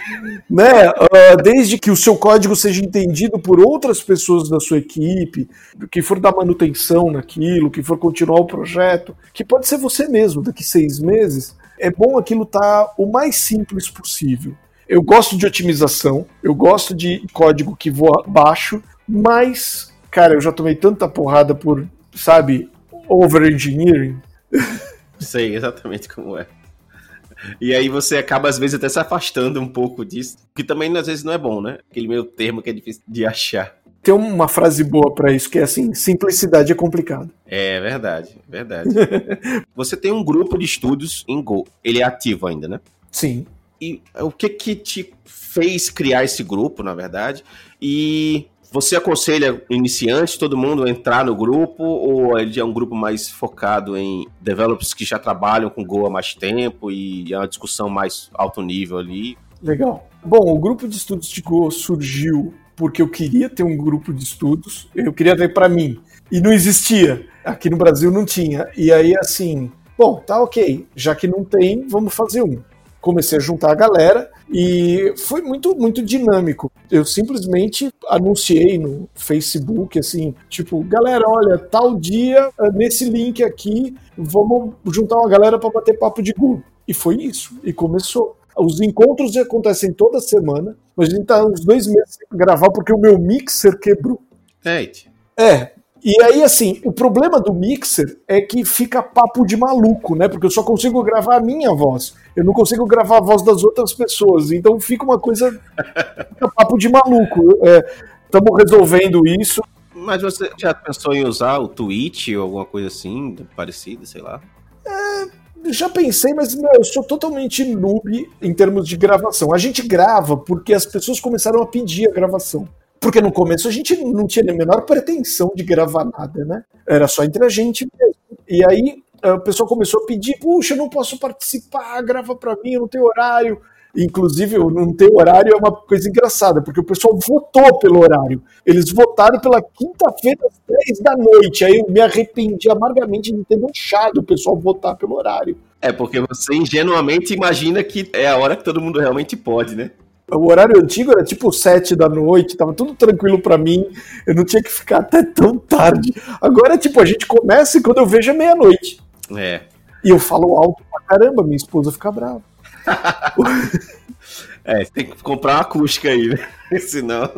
Né? Uh, desde que o seu código seja entendido por outras pessoas da sua equipe, que for dar manutenção naquilo, que for continuar o projeto, que pode ser você mesmo daqui seis meses, é bom aquilo estar tá o mais simples possível. Eu gosto de otimização, eu gosto de código que voa baixo, mas, cara, eu já tomei tanta porrada por, sabe, over-engineering. Sei exatamente como é. E aí você acaba, às vezes, até se afastando um pouco disso, que também, às vezes, não é bom, né? Aquele meio termo que é difícil de achar. Tem uma frase boa para isso, que é assim, simplicidade é complicado. É verdade, verdade. você tem um grupo de estudos em Go. Ele é ativo ainda, né? Sim. E o que que te fez criar esse grupo, na verdade? E você aconselha iniciantes, todo mundo, a entrar no grupo, ou ele é um grupo mais focado em developers que já trabalham com Go há mais tempo e é uma discussão mais alto nível ali? Legal. Bom, o grupo de estudos de Go surgiu porque eu queria ter um grupo de estudos, eu queria ter para mim, e não existia. Aqui no Brasil não tinha. E aí, assim, bom, tá ok, já que não tem, vamos fazer um comecei a juntar a galera e foi muito muito dinâmico. Eu simplesmente anunciei no Facebook assim, tipo, galera, olha, tal dia eh, nesse link aqui, vamos juntar uma galera para bater papo de Google. E foi isso. E começou. Os encontros acontecem toda semana, mas a gente tá uns dois meses sem gravar porque o meu mixer quebrou. Eita. É, e aí, assim, o problema do mixer é que fica papo de maluco, né? Porque eu só consigo gravar a minha voz. Eu não consigo gravar a voz das outras pessoas. Então fica uma coisa. Fica papo de maluco. Estamos é, resolvendo isso. Mas você já pensou em usar o Twitch ou alguma coisa assim, parecida, sei lá? É, já pensei, mas meu, eu sou totalmente noob em termos de gravação. A gente grava porque as pessoas começaram a pedir a gravação. Porque no começo a gente não tinha a menor pretensão de gravar nada, né? Era só entre a gente mesmo. E aí o pessoal começou a pedir: puxa, eu não posso participar, grava para mim, eu não tenho horário. Inclusive, não ter horário é uma coisa engraçada, porque o pessoal votou pelo horário. Eles votaram pela quinta-feira às 10 da noite. Aí eu me arrependi amargamente de ter deixado o pessoal votar pelo horário. É, porque você ingenuamente imagina que é a hora que todo mundo realmente pode, né? O horário antigo era tipo sete da noite, tava tudo tranquilo para mim, eu não tinha que ficar até tão tarde. Agora, tipo, a gente começa e quando eu vejo é meia-noite. É. E eu falo alto pra caramba, minha esposa fica brava. é, tem que comprar uma acústica aí, né? Senão.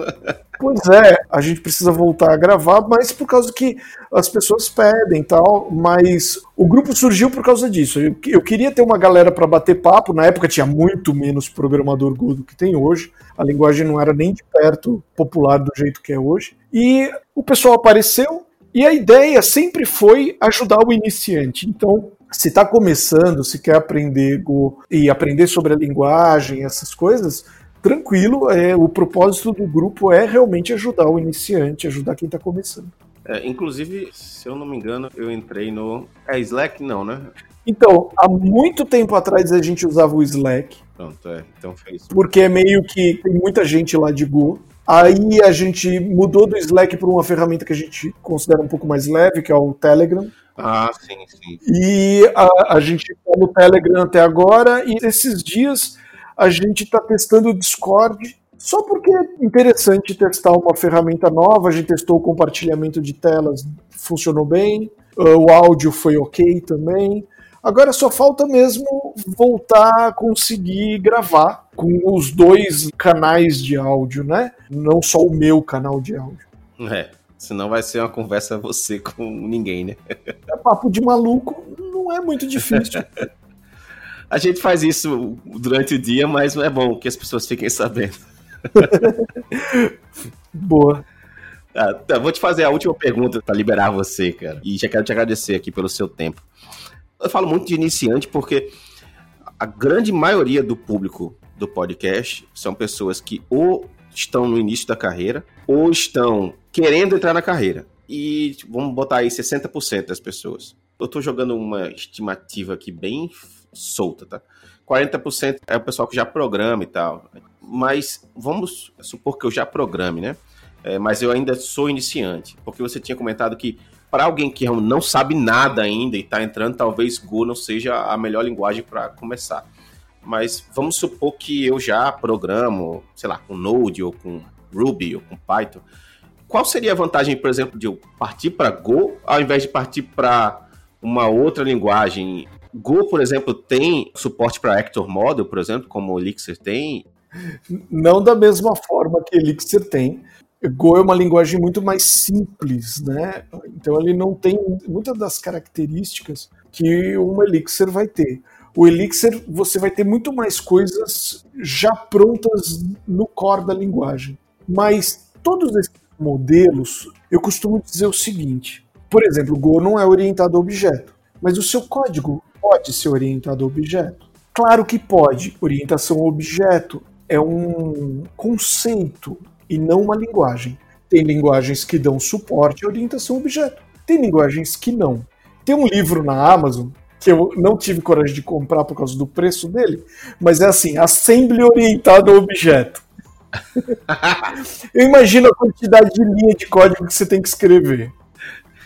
Pois é, a gente precisa voltar a gravar, mas por causa que as pessoas pedem e tal. Mas o grupo surgiu por causa disso. Eu, queria ter uma galera para bater papo. Na época tinha muito menos programador Go do que tem hoje. A linguagem não era nem de perto popular do jeito que é hoje. E o pessoal apareceu. E a ideia sempre foi ajudar o iniciante. Então, se está começando, se quer aprender Go e aprender sobre a linguagem, essas coisas, tranquilo, é, o propósito do grupo é realmente ajudar o iniciante, ajudar quem está começando. É, inclusive, se eu não me engano, eu entrei no. É Slack? Não, né? Então, há muito tempo atrás a gente usava o Slack. Pronto, é. Então fez. Porque é meio que tem muita gente lá de Go. Aí a gente mudou do Slack para uma ferramenta que a gente considera um pouco mais leve, que é o Telegram. Ah, sim, sim. E a, a gente está no Telegram até agora, e esses dias a gente está testando o Discord, só porque é interessante testar uma ferramenta nova. A gente testou o compartilhamento de telas, funcionou bem, o áudio foi ok também. Agora só falta mesmo voltar a conseguir gravar com os dois canais de áudio, né? Não só o meu canal de áudio. É, senão vai ser uma conversa você com ninguém, né? É papo de maluco, não é muito difícil. a gente faz isso durante o dia, mas é bom que as pessoas fiquem sabendo. Boa. Ah, tá, vou te fazer a última pergunta para liberar você, cara. E já quero te agradecer aqui pelo seu tempo. Eu falo muito de iniciante porque a grande maioria do público do podcast são pessoas que ou estão no início da carreira ou estão querendo entrar na carreira. E vamos botar aí 60% das pessoas. Eu estou jogando uma estimativa aqui bem solta, tá? 40% é o pessoal que já programa e tal. Mas vamos supor que eu já programe, né? É, mas eu ainda sou iniciante. Porque você tinha comentado que para alguém que não sabe nada ainda e está entrando, talvez Go não seja a melhor linguagem para começar. Mas vamos supor que eu já programo, sei lá, com Node ou com Ruby ou com Python. Qual seria a vantagem, por exemplo, de eu partir para Go ao invés de partir para uma outra linguagem? Go, por exemplo, tem suporte para Actor Model, por exemplo, como o Elixir tem? Não da mesma forma que Elixir tem, Go é uma linguagem muito mais simples, né? Então ele não tem muitas das características que um Elixir vai ter. O Elixir você vai ter muito mais coisas já prontas no core da linguagem. Mas todos esses modelos, eu costumo dizer o seguinte: por exemplo, Go não é orientado a objeto, mas o seu código pode ser orientado a objeto. Claro que pode. Orientação a objeto é um conceito e não uma linguagem. Tem linguagens que dão suporte à orientação objeto. Tem linguagens que não. Tem um livro na Amazon que eu não tive coragem de comprar por causa do preço dele, mas é assim, Assembly orientado a objeto. eu imagino a quantidade de linha de código que você tem que escrever.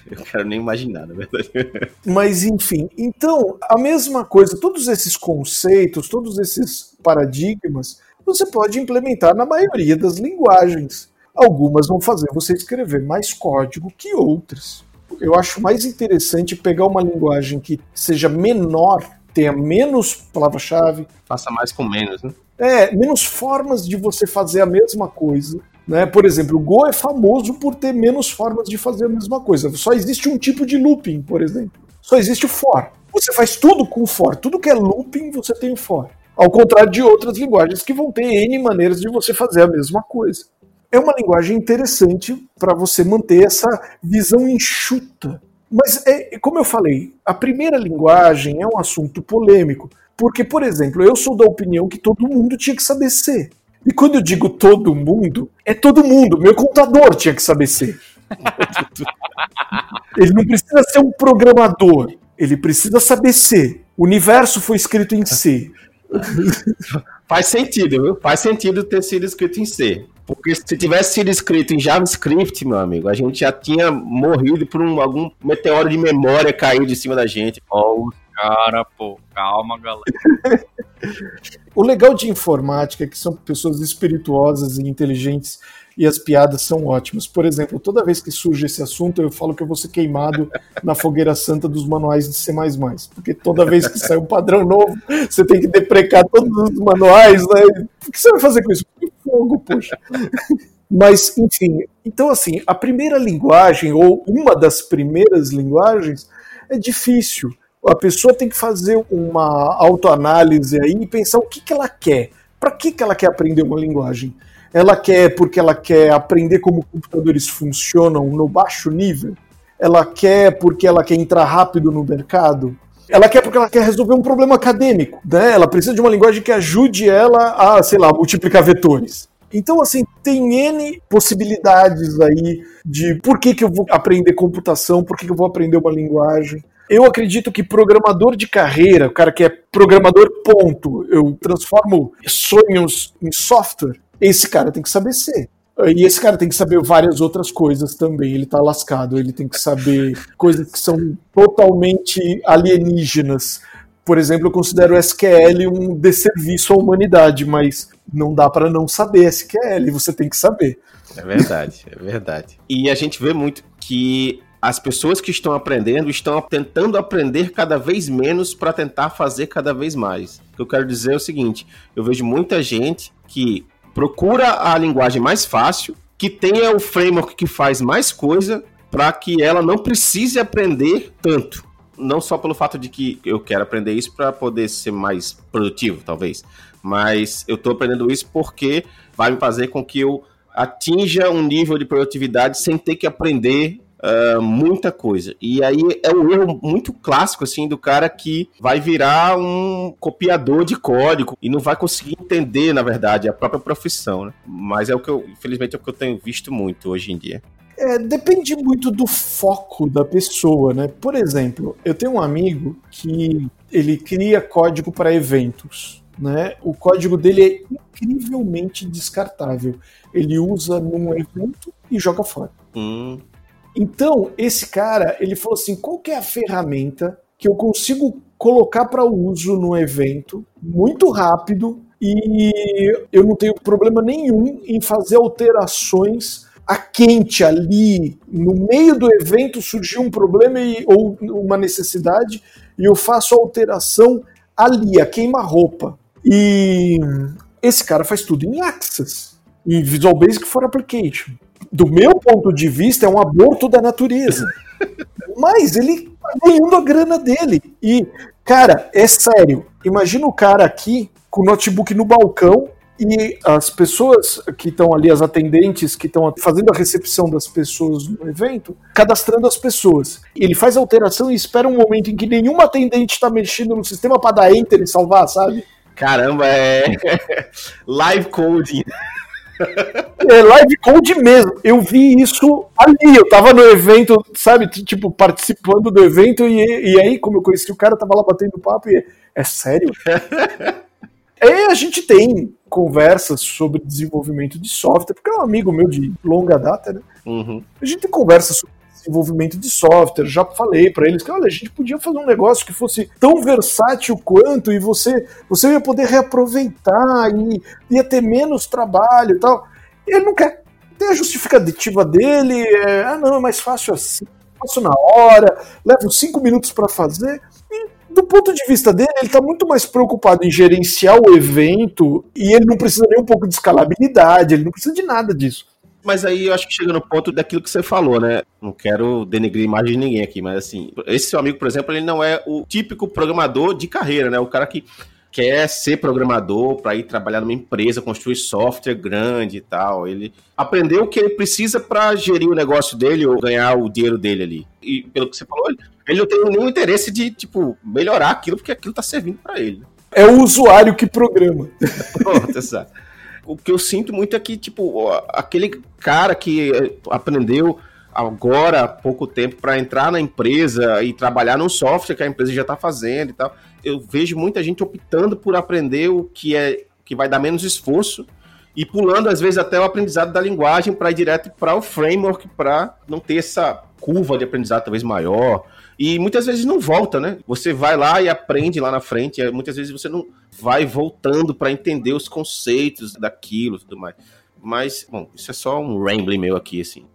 Eu quero nem imaginar, na verdade. Mas enfim, então, a mesma coisa, todos esses conceitos, todos esses paradigmas, você pode implementar na maioria das linguagens. Algumas vão fazer você escrever mais código que outras. Eu acho mais interessante pegar uma linguagem que seja menor, tenha menos palavra-chave. Faça mais com menos, né? É, menos formas de você fazer a mesma coisa. Né? Por exemplo, o Go é famoso por ter menos formas de fazer a mesma coisa. Só existe um tipo de looping, por exemplo. Só existe o for. Você faz tudo com for. Tudo que é looping, você tem o for. Ao contrário de outras linguagens que vão ter N maneiras de você fazer a mesma coisa. É uma linguagem interessante para você manter essa visão enxuta. Mas, é, como eu falei, a primeira linguagem é um assunto polêmico. Porque, por exemplo, eu sou da opinião que todo mundo tinha que saber ser. E quando eu digo todo mundo, é todo mundo. Meu contador tinha que saber ser. ele não precisa ser um programador. Ele precisa saber ser. O universo foi escrito em C. Faz sentido, viu? Faz sentido ter sido escrito em C. Porque se tivesse sido escrito em JavaScript, meu amigo, a gente já tinha morrido por um, algum meteoro de memória cair de cima da gente. Oh, cara, pô, calma, galera. o legal de informática é que são pessoas espirituosas e inteligentes e as piadas são ótimas. Por exemplo, toda vez que surge esse assunto, eu falo que eu vou ser queimado na fogueira santa dos manuais de C++, porque toda vez que sai um padrão novo, você tem que deprecar todos os manuais, né? O que você vai fazer com isso? Fogo, poxa. Mas, enfim, então assim, a primeira linguagem, ou uma das primeiras linguagens, é difícil. A pessoa tem que fazer uma autoanálise aí e pensar o que, que ela quer. Para que, que ela quer aprender uma linguagem? Ela quer porque ela quer aprender como computadores funcionam no baixo nível? Ela quer porque ela quer entrar rápido no mercado? Ela quer porque ela quer resolver um problema acadêmico, né? Ela precisa de uma linguagem que ajude ela a, sei lá, multiplicar vetores. Então, assim, tem N possibilidades aí de por que, que eu vou aprender computação, por que, que eu vou aprender uma linguagem. Eu acredito que programador de carreira, o cara que é programador, ponto, eu transformo sonhos em software, esse cara tem que saber ser. E esse cara tem que saber várias outras coisas também. Ele tá lascado, ele tem que saber coisas que são totalmente alienígenas. Por exemplo, eu considero o SQL um desserviço à humanidade, mas não dá para não saber SQL, você tem que saber. É verdade, é verdade. E a gente vê muito que as pessoas que estão aprendendo estão tentando aprender cada vez menos para tentar fazer cada vez mais. O que eu quero dizer é o seguinte: eu vejo muita gente que procura a linguagem mais fácil, que tenha o framework que faz mais coisa, para que ela não precise aprender tanto. Não só pelo fato de que eu quero aprender isso para poder ser mais produtivo, talvez, mas eu estou aprendendo isso porque vai me fazer com que eu atinja um nível de produtividade sem ter que aprender Uh, muita coisa. E aí é um erro muito clássico, assim, do cara que vai virar um copiador de código e não vai conseguir entender, na verdade, a própria profissão, né? Mas é o que eu, infelizmente, é o que eu tenho visto muito hoje em dia. É, depende muito do foco da pessoa, né? Por exemplo, eu tenho um amigo que ele cria código para eventos. Né? O código dele é incrivelmente descartável. Ele usa num evento e joga fora. Hum. Então, esse cara, ele falou assim: qual que é a ferramenta que eu consigo colocar para uso no evento muito rápido e eu não tenho problema nenhum em fazer alterações a quente ali, no meio do evento surgiu um problema e, ou uma necessidade, e eu faço a alteração ali, a queima-roupa. E esse cara faz tudo em Access, em Visual Basic for Application do meu ponto de vista, é um aborto da natureza. Mas ele tá ganhando a grana dele. E, cara, é sério. Imagina o cara aqui com o notebook no balcão e as pessoas que estão ali, as atendentes que estão fazendo a recepção das pessoas no evento, cadastrando as pessoas. Ele faz a alteração e espera um momento em que nenhuma atendente está mexendo no sistema para dar enter e salvar, sabe? Caramba, é live coding. É live code mesmo. Eu vi isso ali. Eu tava no evento, sabe? Tipo, participando do evento. E, e aí, como eu conheci o cara, tava lá batendo papo. E é sério? É, a gente tem conversas sobre desenvolvimento de software, porque é um amigo meu de longa data, né? Uhum. A gente tem conversas sobre desenvolvimento de software. Já falei para eles que olha, a gente podia fazer um negócio que fosse tão versátil quanto e você você ia poder reaproveitar e ia ter menos trabalho e tal. Ele não quer. Tem a justificativa dele, é, ah não, é mais fácil assim, faço na hora, levo cinco minutos para fazer. Do ponto de vista dele, ele está muito mais preocupado em gerenciar o evento e ele não precisa nem um pouco de escalabilidade, ele não precisa de nada disso. Mas aí eu acho que chega no ponto daquilo que você falou, né? Não quero denegrir a imagem de ninguém aqui, mas assim, esse seu amigo, por exemplo, ele não é o típico programador de carreira, né? O cara que quer ser programador para ir trabalhar numa empresa, construir software grande e tal. Ele aprendeu o que ele precisa para gerir o negócio dele ou ganhar o dinheiro dele ali. E pelo que você falou, ele não tem nenhum interesse de, tipo, melhorar aquilo porque aquilo tá servindo para ele. É o usuário que programa. Pronto, exato o que eu sinto muito é que, tipo, aquele cara que aprendeu agora há pouco tempo para entrar na empresa e trabalhar num software que a empresa já está fazendo e tal. Eu vejo muita gente optando por aprender o que é que vai dar menos esforço e pulando às vezes até o aprendizado da linguagem para ir direto para o framework para não ter essa curva de aprendizado talvez maior e muitas vezes não volta, né? Você vai lá e aprende lá na frente, muitas vezes você não vai voltando para entender os conceitos daquilo e tudo mais. Mas, bom, isso é só um rambling meu aqui, assim.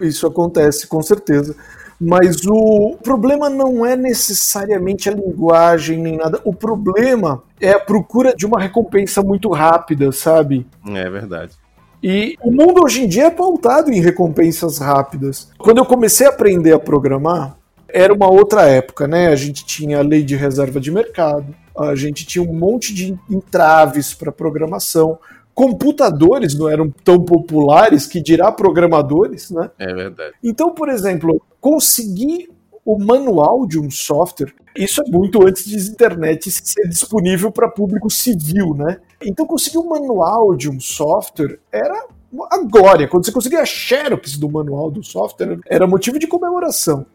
Isso acontece, com certeza. Mas o problema não é necessariamente a linguagem nem nada. O problema é a procura de uma recompensa muito rápida, sabe? É verdade. E o mundo hoje em dia é pautado em recompensas rápidas. Quando eu comecei a aprender a programar, era uma outra época, né? A gente tinha a lei de reserva de mercado, a gente tinha um monte de entraves para programação. Computadores não eram tão populares que dirá programadores, né? É verdade. Então, por exemplo, conseguir o manual de um software, isso é muito antes de internet ser disponível para público civil, né? Então conseguir um manual de um software era a glória. Quando você conseguia a xerox do manual do software, era motivo de comemoração.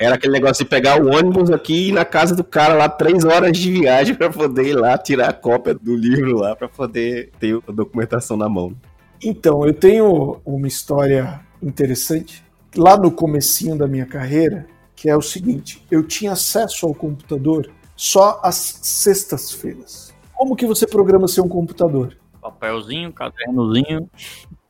Era aquele negócio de pegar o ônibus aqui e ir na casa do cara lá três horas de viagem para poder ir lá tirar a cópia do livro lá para poder ter a documentação na mão. Então, eu tenho uma história interessante. Lá no comecinho da minha carreira, que é o seguinte, eu tinha acesso ao computador só às sextas-feiras. Como que você programa seu computador? Papelzinho, cadernozinho.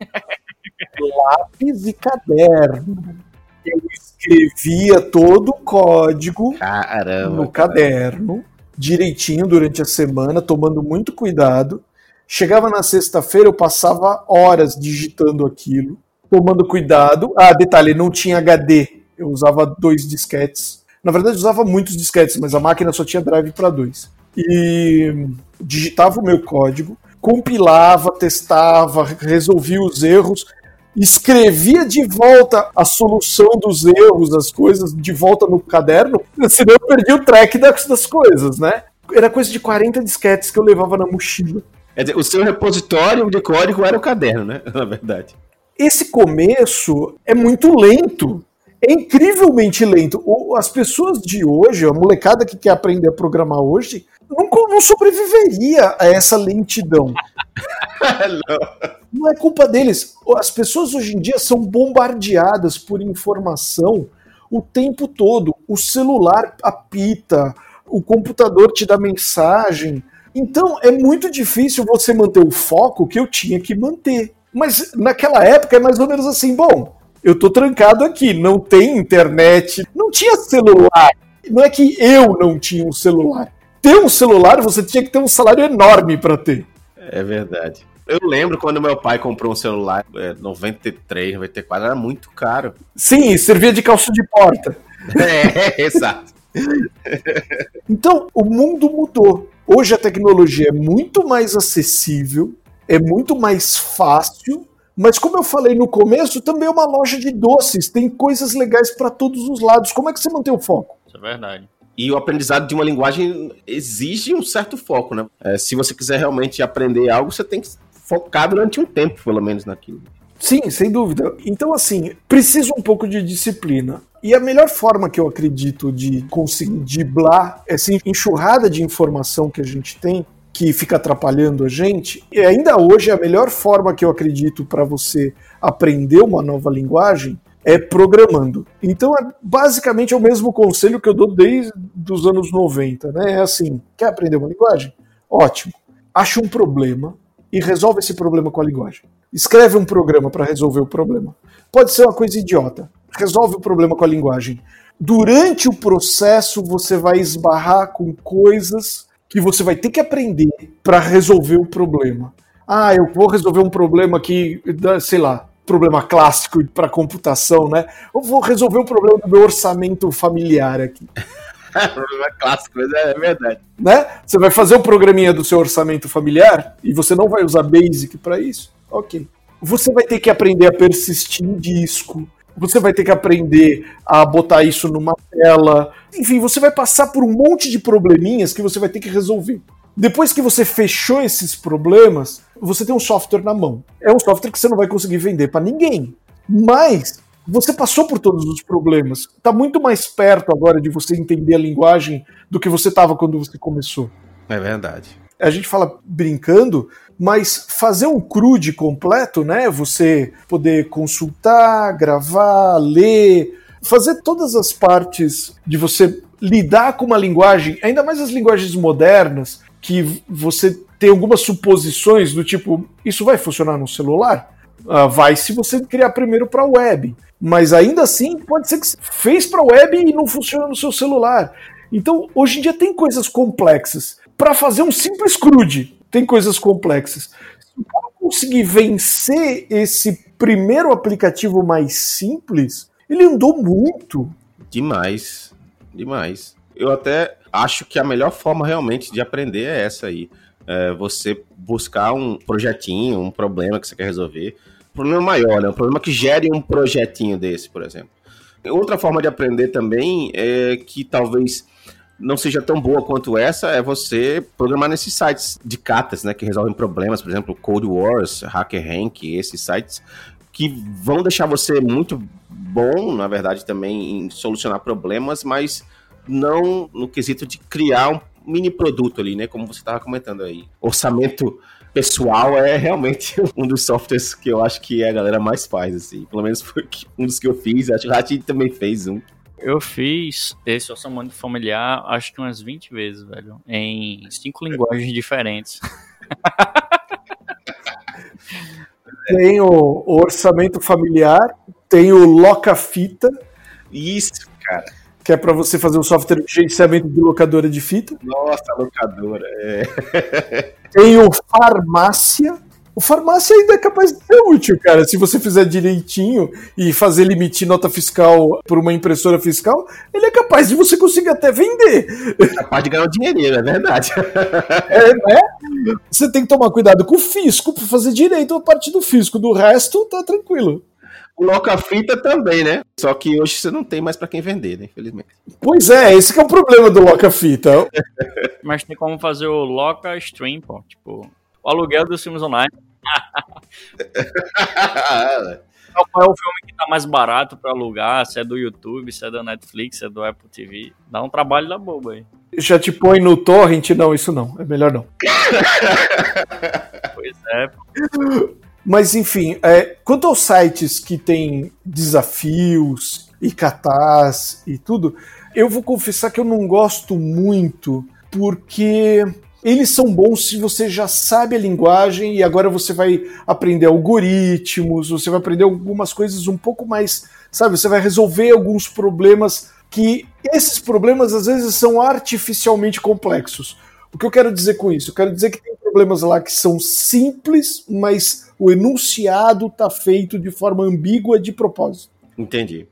Lápis e caderno. Eu escrevia todo o código Caramba. no caderno, direitinho durante a semana, tomando muito cuidado. Chegava na sexta-feira, eu passava horas digitando aquilo, tomando cuidado. Ah, detalhe, não tinha HD eu usava dois disquetes. Na verdade, usava muitos disquetes, mas a máquina só tinha drive para dois. E digitava o meu código, compilava, testava, resolvia os erros, escrevia de volta a solução dos erros, as coisas, de volta no caderno, senão eu perdi o track das, das coisas, né? Era coisa de 40 disquetes que eu levava na mochila. Quer dizer, o seu repositório de código era o caderno, né? Na verdade. Esse começo é muito lento é incrivelmente lento. As pessoas de hoje, a molecada que quer aprender a programar hoje, não, não sobreviveria a essa lentidão. não. é culpa deles. As pessoas hoje em dia são bombardeadas por informação o tempo todo. O celular apita, o computador te dá mensagem. Então é muito difícil você manter o foco que eu tinha que manter. Mas naquela época é mais ou menos assim, bom, eu tô trancado aqui, não tem internet, não tinha celular. Não é que eu não tinha um celular. Ter um celular, você tinha que ter um salário enorme para ter. É verdade. Eu lembro quando meu pai comprou um celular, é, 93, 94, era muito caro. Sim, servia de calço de porta. É, exato. então, o mundo mudou. Hoje a tecnologia é muito mais acessível, é muito mais fácil mas como eu falei no começo, também é uma loja de doces, tem coisas legais para todos os lados. Como é que você mantém o foco? Isso é verdade. E o aprendizado de uma linguagem exige um certo foco, né? É, se você quiser realmente aprender algo, você tem que focar durante um tempo, pelo menos, naquilo. Sim, sem dúvida. Então, assim, precisa um pouco de disciplina. E a melhor forma que eu acredito de conseguir driblar essa enxurrada de informação que a gente tem que fica atrapalhando a gente. E ainda hoje, a melhor forma que eu acredito para você aprender uma nova linguagem é programando. Então, é basicamente é o mesmo conselho que eu dou desde os anos 90, né? É assim, quer aprender uma linguagem? Ótimo. Acha um problema e resolve esse problema com a linguagem. Escreve um programa para resolver o problema. Pode ser uma coisa idiota. Resolve o problema com a linguagem. Durante o processo, você vai esbarrar com coisas que você vai ter que aprender para resolver o problema. Ah, eu vou resolver um problema aqui, sei lá, problema clássico para computação, né? Eu vou resolver um problema do meu orçamento familiar aqui. problema clássico, mas é, verdade. Né? Você vai fazer um programinha do seu orçamento familiar e você não vai usar Basic para isso? Ok. Você vai ter que aprender a persistir em disco, você vai ter que aprender a botar isso numa tela. Enfim, você vai passar por um monte de probleminhas que você vai ter que resolver. Depois que você fechou esses problemas, você tem um software na mão. É um software que você não vai conseguir vender para ninguém. Mas você passou por todos os problemas. Está muito mais perto agora de você entender a linguagem do que você estava quando você começou. É verdade. A gente fala brincando, mas fazer um CRUD completo, né? Você poder consultar, gravar, ler, fazer todas as partes de você lidar com uma linguagem, ainda mais as linguagens modernas, que você tem algumas suposições do tipo, isso vai funcionar no celular? Uh, vai se você criar primeiro para web. Mas ainda assim, pode ser que você fez para web e não funciona no seu celular. Então, hoje em dia tem coisas complexas. Para fazer um simples CRUD, tem coisas complexas. Se o cara conseguir vencer esse primeiro aplicativo mais simples, ele andou muito. Demais, demais. Eu até acho que a melhor forma realmente de aprender é essa aí. É você buscar um projetinho, um problema que você quer resolver. Um problema maior, né? Um problema que gere um projetinho desse, por exemplo. Outra forma de aprender também é que talvez não seja tão boa quanto essa é você programar nesses sites de catas, né, que resolvem problemas, por exemplo, Code Wars, Hacker Rank, esses sites que vão deixar você muito bom, na verdade, também em solucionar problemas, mas não no quesito de criar um mini produto ali, né, como você estava comentando aí. Orçamento pessoal é realmente um dos softwares que eu acho que a galera mais faz, assim. Pelo menos foi um dos que eu fiz. Acho que o Ratinho também fez um. Eu fiz esse orçamento familiar acho que umas 20 vezes, velho. Em cinco linguagens diferentes. Tem o orçamento familiar, tem o loca-fita. Isso, cara. Que é para você fazer um software de gerenciamento de locadora de fita. Nossa, locadora. É. Tem o farmácia o farmácia ainda é capaz de ser útil, cara. Se você fizer direitinho e fazer ele emitir nota fiscal por uma impressora fiscal, ele é capaz de você conseguir até vender. É capaz de ganhar um dinheirinho, é verdade. É, né? Você tem que tomar cuidado com o fisco para fazer direito a parte do fisco. Do resto, tá tranquilo. O loca-fita também, né? Só que hoje você não tem mais para quem vender, né? Infelizmente. Pois é, esse é o problema do loca-fita. Mas tem como fazer o loca-stream, pô. Tipo, o aluguel dos filmes online. Qual é o filme que tá mais barato para alugar? Se é do YouTube, se é da Netflix, se é do Apple TV. Dá um trabalho da boba aí. Já te põe no torrent? Não, isso não. É melhor não. pois é. Mas enfim, é, quanto aos sites que tem desafios e catás e tudo, eu vou confessar que eu não gosto muito porque eles são bons se você já sabe a linguagem e agora você vai aprender algoritmos, você vai aprender algumas coisas um pouco mais, sabe? Você vai resolver alguns problemas que esses problemas às vezes são artificialmente complexos. O que eu quero dizer com isso? Eu quero dizer que tem problemas lá que são simples, mas o enunciado está feito de forma ambígua de propósito. Entendi.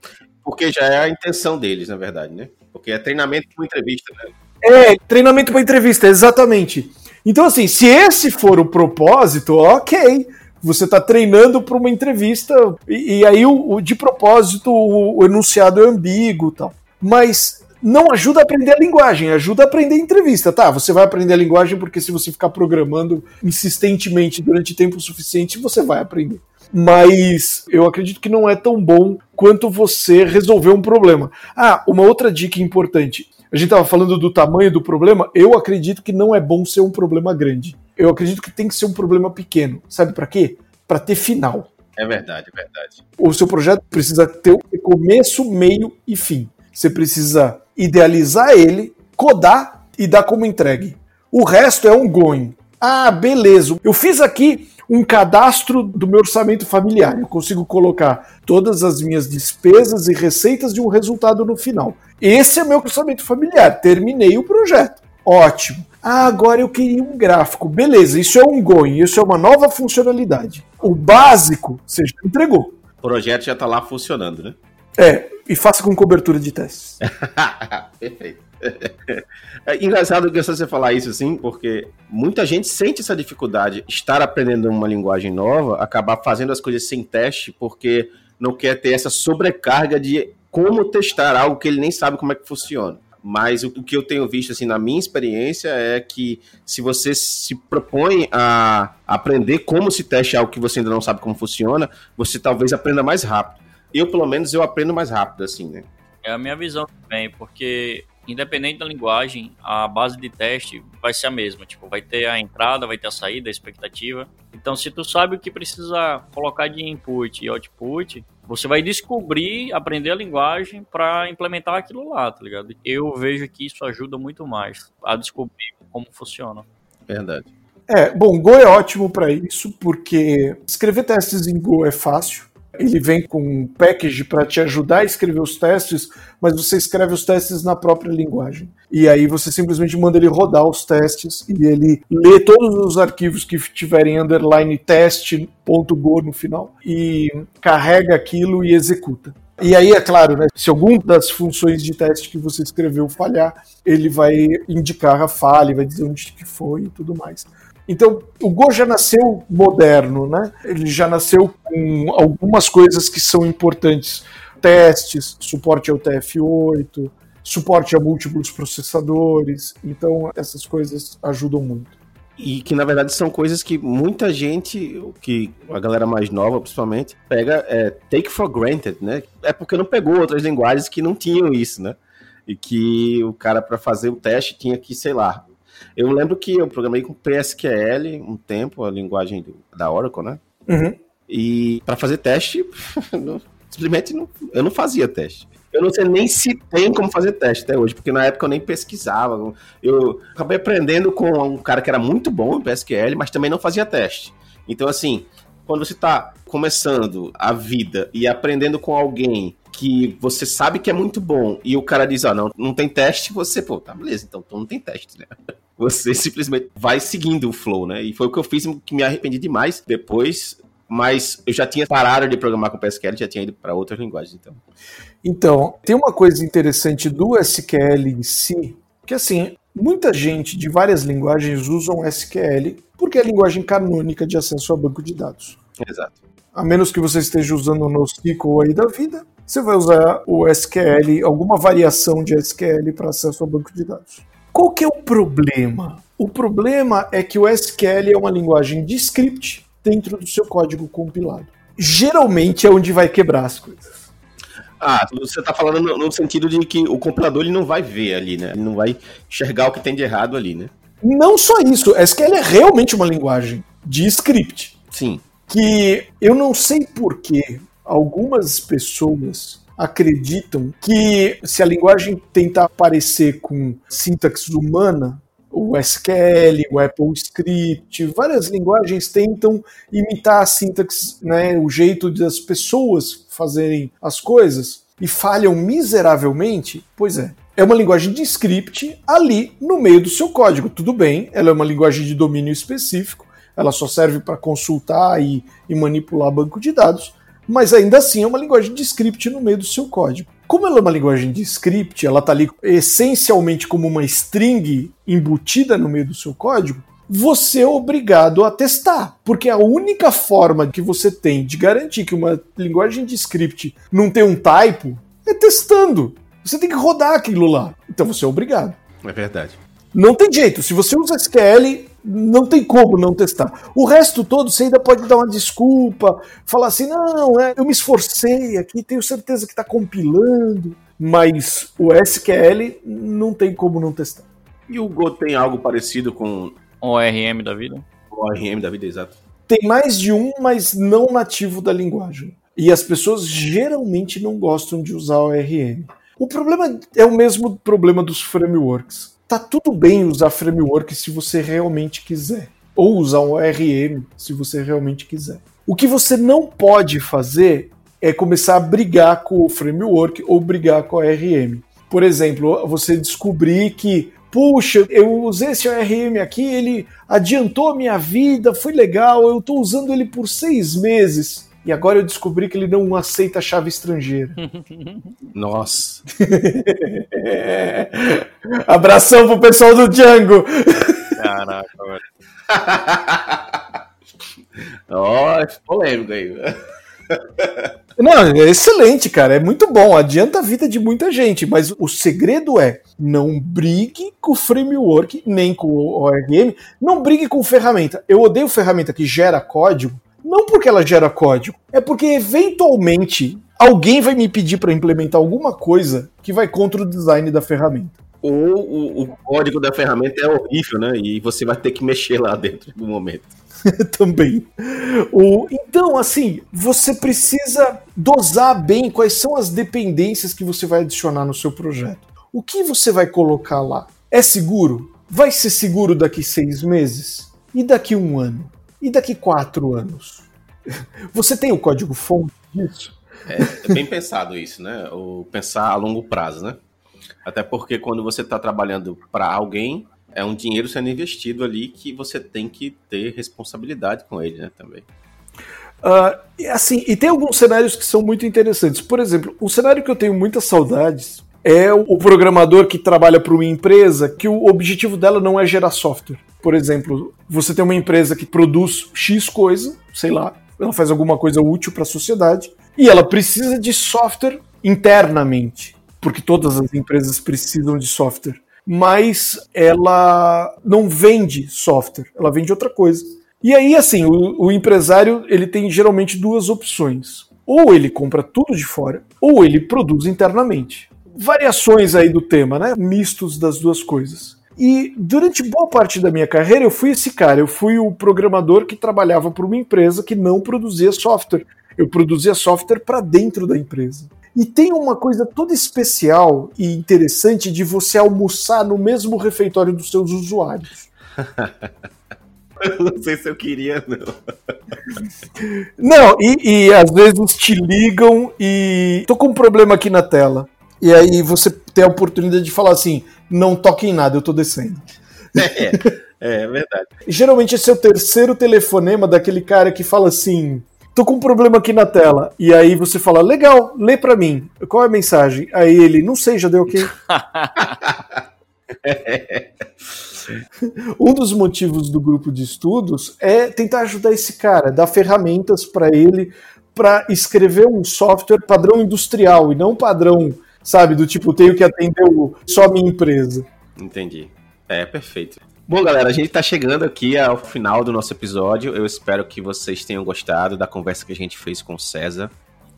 Porque já é a intenção deles, na verdade, né? Porque é treinamento com entrevista, né? É, treinamento para entrevista, exatamente. Então, assim, se esse for o propósito, ok. Você está treinando para uma entrevista, e, e aí, o, o, de propósito, o, o enunciado é ambíguo tal. Mas não ajuda a aprender a linguagem, ajuda a aprender a entrevista. Tá, você vai aprender a linguagem porque se você ficar programando insistentemente durante tempo suficiente, você vai aprender. Mas eu acredito que não é tão bom quanto você resolver um problema. Ah, uma outra dica importante a gente estava falando do tamanho do problema, eu acredito que não é bom ser um problema grande. Eu acredito que tem que ser um problema pequeno. Sabe para quê? Para ter final. É verdade, é verdade. O seu projeto precisa ter começo, meio e fim. Você precisa idealizar ele, codar e dar como entregue. O resto é um going. Ah, beleza. Eu fiz aqui um cadastro do meu orçamento familiar. Eu consigo colocar todas as minhas despesas e receitas de um resultado no final. Esse é meu orçamento familiar. Terminei o projeto. Ótimo. Ah, agora eu queria um gráfico. Beleza, isso é um going, isso é uma nova funcionalidade. O básico você já entregou. O projeto já está lá funcionando, né? É, e faça com cobertura de testes. Perfeito. É engraçado que você falar isso assim, porque muita gente sente essa dificuldade, estar aprendendo uma linguagem nova, acabar fazendo as coisas sem teste, porque não quer ter essa sobrecarga de como testar algo que ele nem sabe como é que funciona. Mas o, que eu tenho visto, assim, na minha experiência, é que se você se propõe a aprender como se teste algo que você ainda não sabe como funciona, você talvez aprenda mais rápido. Eu, pelo menos, eu aprendo mais rápido, assim, né? É a minha visão também, porque independente da linguagem, a base de teste vai ser a mesma. Tipo, vai ter a entrada, vai ter a saída, a expectativa. Então, se tu sabe o que precisa colocar de input e output, você vai descobrir, aprender a linguagem para implementar aquilo lá, tá ligado? Eu vejo que isso ajuda muito mais a descobrir como funciona. Verdade. É, bom, Go é ótimo para isso, porque escrever testes em Go é fácil. Ele vem com um package para te ajudar a escrever os testes, mas você escreve os testes na própria linguagem. E aí você simplesmente manda ele rodar os testes e ele lê todos os arquivos que tiverem underline test.go no final e carrega aquilo e executa. E aí, é claro, né, se alguma das funções de teste que você escreveu falhar, ele vai indicar a falha, vai dizer onde que foi e tudo mais. Então, o Go já nasceu moderno, né? Ele já nasceu com algumas coisas que são importantes. Testes, suporte ao TF8, suporte a múltiplos processadores. Então, essas coisas ajudam muito. E que na verdade são coisas que muita gente, que a galera mais nova principalmente, pega é, take for granted, né? É porque não pegou outras linguagens que não tinham isso, né? E que o cara para fazer o teste tinha que, sei lá. Eu lembro que eu programei com PSQL um tempo, a linguagem do, da Oracle, né? Uhum. E para fazer teste, não, simplesmente não, eu não fazia teste. Eu não sei nem se tem como fazer teste até hoje, porque na época eu nem pesquisava. Eu acabei aprendendo com um cara que era muito bom em PSQL, mas também não fazia teste. Então, assim, quando você está começando a vida e aprendendo com alguém que você sabe que é muito bom e o cara diz, ah, não, não tem teste, você, pô, tá beleza, então, então não tem teste, né? Você simplesmente vai seguindo o flow, né? E foi o que eu fiz que me arrependi demais. Depois mas eu já tinha parado de programar com PSQL, já tinha ido para outras linguagens, então. Então, tem uma coisa interessante do SQL em si, que assim, muita gente de várias linguagens usam SQL porque é a linguagem canônica de acesso a banco de dados. Exato. A menos que você esteja usando o NoSQL aí da vida, você vai usar o SQL, alguma variação de SQL para acesso ao banco de dados. Qual que é o problema? O problema é que o SQL é uma linguagem de script dentro do seu código compilado. Geralmente é onde vai quebrar as coisas. Ah, você está falando no, no, sentido de que o compilador ele não vai ver ali, né? Ele não vai enxergar o que tem de errado ali, né? Não só isso, SQL é realmente uma linguagem de script. Sim. Que eu não sei porquê algumas pessoas acreditam que se a linguagem tentar parecer com sintaxe humana, o SQL, o Apple Script, várias linguagens tentam imitar a sintaxe, né, o jeito das pessoas fazerem as coisas e falham miseravelmente. Pois é, é uma linguagem de script ali no meio do seu código. Tudo bem, ela é uma linguagem de domínio específico, ela só serve para consultar e, e manipular banco de dados, mas ainda assim é uma linguagem de script no meio do seu código. Como ela é uma linguagem de script, ela está ali essencialmente como uma string embutida no meio do seu código, você é obrigado a testar, porque a única forma que você tem de garantir que uma linguagem de script não tem um typo é testando. Você tem que rodar aquilo lá. Então você é obrigado. É verdade. Não tem jeito. Se você usa SQL, não tem como não testar. O resto todo você ainda pode dar uma desculpa, falar assim: não, é, eu me esforcei aqui, tenho certeza que está compilando. Mas o SQL não tem como não testar. E o Go tem algo parecido com o ORM da vida? O ORM da vida, exato. Tem mais de um, mas não nativo da linguagem. E as pessoas geralmente não gostam de usar o ORM. O problema é o mesmo problema dos frameworks tá tudo bem usar framework se você realmente quiser. Ou usar um ORM se você realmente quiser. O que você não pode fazer é começar a brigar com o framework ou brigar com o ORM. Por exemplo, você descobrir que, puxa, eu usei esse ORM aqui, ele adiantou a minha vida, foi legal, eu estou usando ele por seis meses. E agora eu descobri que ele não aceita chave estrangeira. Nossa. Abração pro pessoal do Django. Caraca, velho. Ó, oh, polêmico aí. Não, é excelente, cara. É muito bom. Adianta a vida de muita gente. Mas o segredo é não brigue com o framework, nem com o ORM. Não brigue com ferramenta. Eu odeio ferramenta que gera código não porque ela gera código, é porque eventualmente alguém vai me pedir para implementar alguma coisa que vai contra o design da ferramenta. Ou o, o, código da ferramenta é horrível, né? E você vai ter que mexer lá dentro no momento. Também. O, então, assim, você precisa dosar bem quais são as dependências que você vai adicionar no seu projeto. O que você vai colocar lá? É seguro? Vai ser seguro daqui seis meses? E daqui um ano? E daqui quatro anos? Você tem o código fonte disso? É, é bem pensado isso, né? O pensar a longo prazo, né? Até porque quando você está trabalhando para alguém, é um dinheiro sendo investido ali que você tem que ter responsabilidade com ele, né? Também. Uh, assim, e tem alguns cenários que são muito interessantes. Por exemplo, um cenário que eu tenho muitas saudades é o programador que trabalha para uma empresa que o objetivo dela não é gerar software. Por exemplo, você tem uma empresa que produz X coisa, sei lá, ela faz alguma coisa útil para a sociedade e ela precisa de software internamente. porque todas as empresas precisam de software, mas ela não vende software, ela vende outra coisa. E aí, assim, o, o empresário ele tem geralmente duas opções. Ou ele compra tudo de fora, ou ele produz internamente. Variações aí do tema, né? Mistos das duas coisas. E durante boa parte da minha carreira eu fui esse cara, eu fui o programador que trabalhava para uma empresa que não produzia software. Eu produzia software para dentro da empresa. E tem uma coisa toda especial e interessante de você almoçar no mesmo refeitório dos seus usuários. Eu não sei se eu queria, não. Não, e, e às vezes te ligam e. tô com um problema aqui na tela. E aí você tem a oportunidade de falar assim: não toque em nada, eu tô descendo. É, é verdade. Geralmente esse é o terceiro telefonema daquele cara que fala assim: tô com um problema aqui na tela. E aí você fala: legal, lê pra mim. Qual é a mensagem? Aí ele: não sei, já deu ok. um dos motivos do grupo de estudos é tentar ajudar esse cara, dar ferramentas para ele para escrever um software padrão industrial e não padrão, sabe, do tipo tenho que atender só a minha empresa. Entendi. É, perfeito. Bom, galera, a gente está chegando aqui ao final do nosso episódio. Eu espero que vocês tenham gostado da conversa que a gente fez com o César.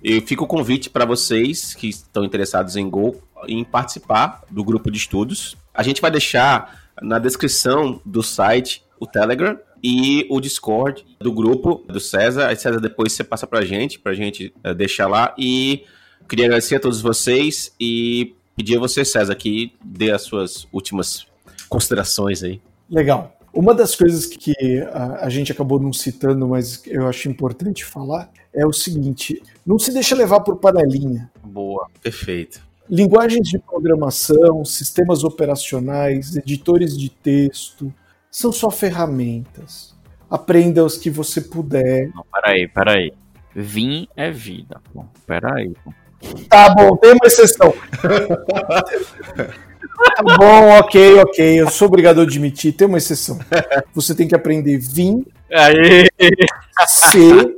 E fica o convite para vocês que estão interessados em Go em participar do grupo de estudos. A gente vai deixar na descrição do site o Telegram e o Discord do grupo do César. Aí, César, depois você passa pra gente, pra gente uh, deixar lá. E queria agradecer a todos vocês e pedir a você, César, que dê as suas últimas considerações aí. Legal. Uma das coisas que a, a, gente acabou não citando, mas eu acho importante falar, é o seguinte: não se deixa levar por panelinha. Boa, perfeito. Linguagens de programação, sistemas operacionais, editores de texto, são só ferramentas. Aprenda os que você puder. Não, peraí, peraí. Vim é vida. Pô. Peraí. Pô. Tá bom, tem uma exceção. tá bom, ok, ok. Eu sou obrigado a admitir, tem uma exceção. Você tem que aprender Vim, Aê. C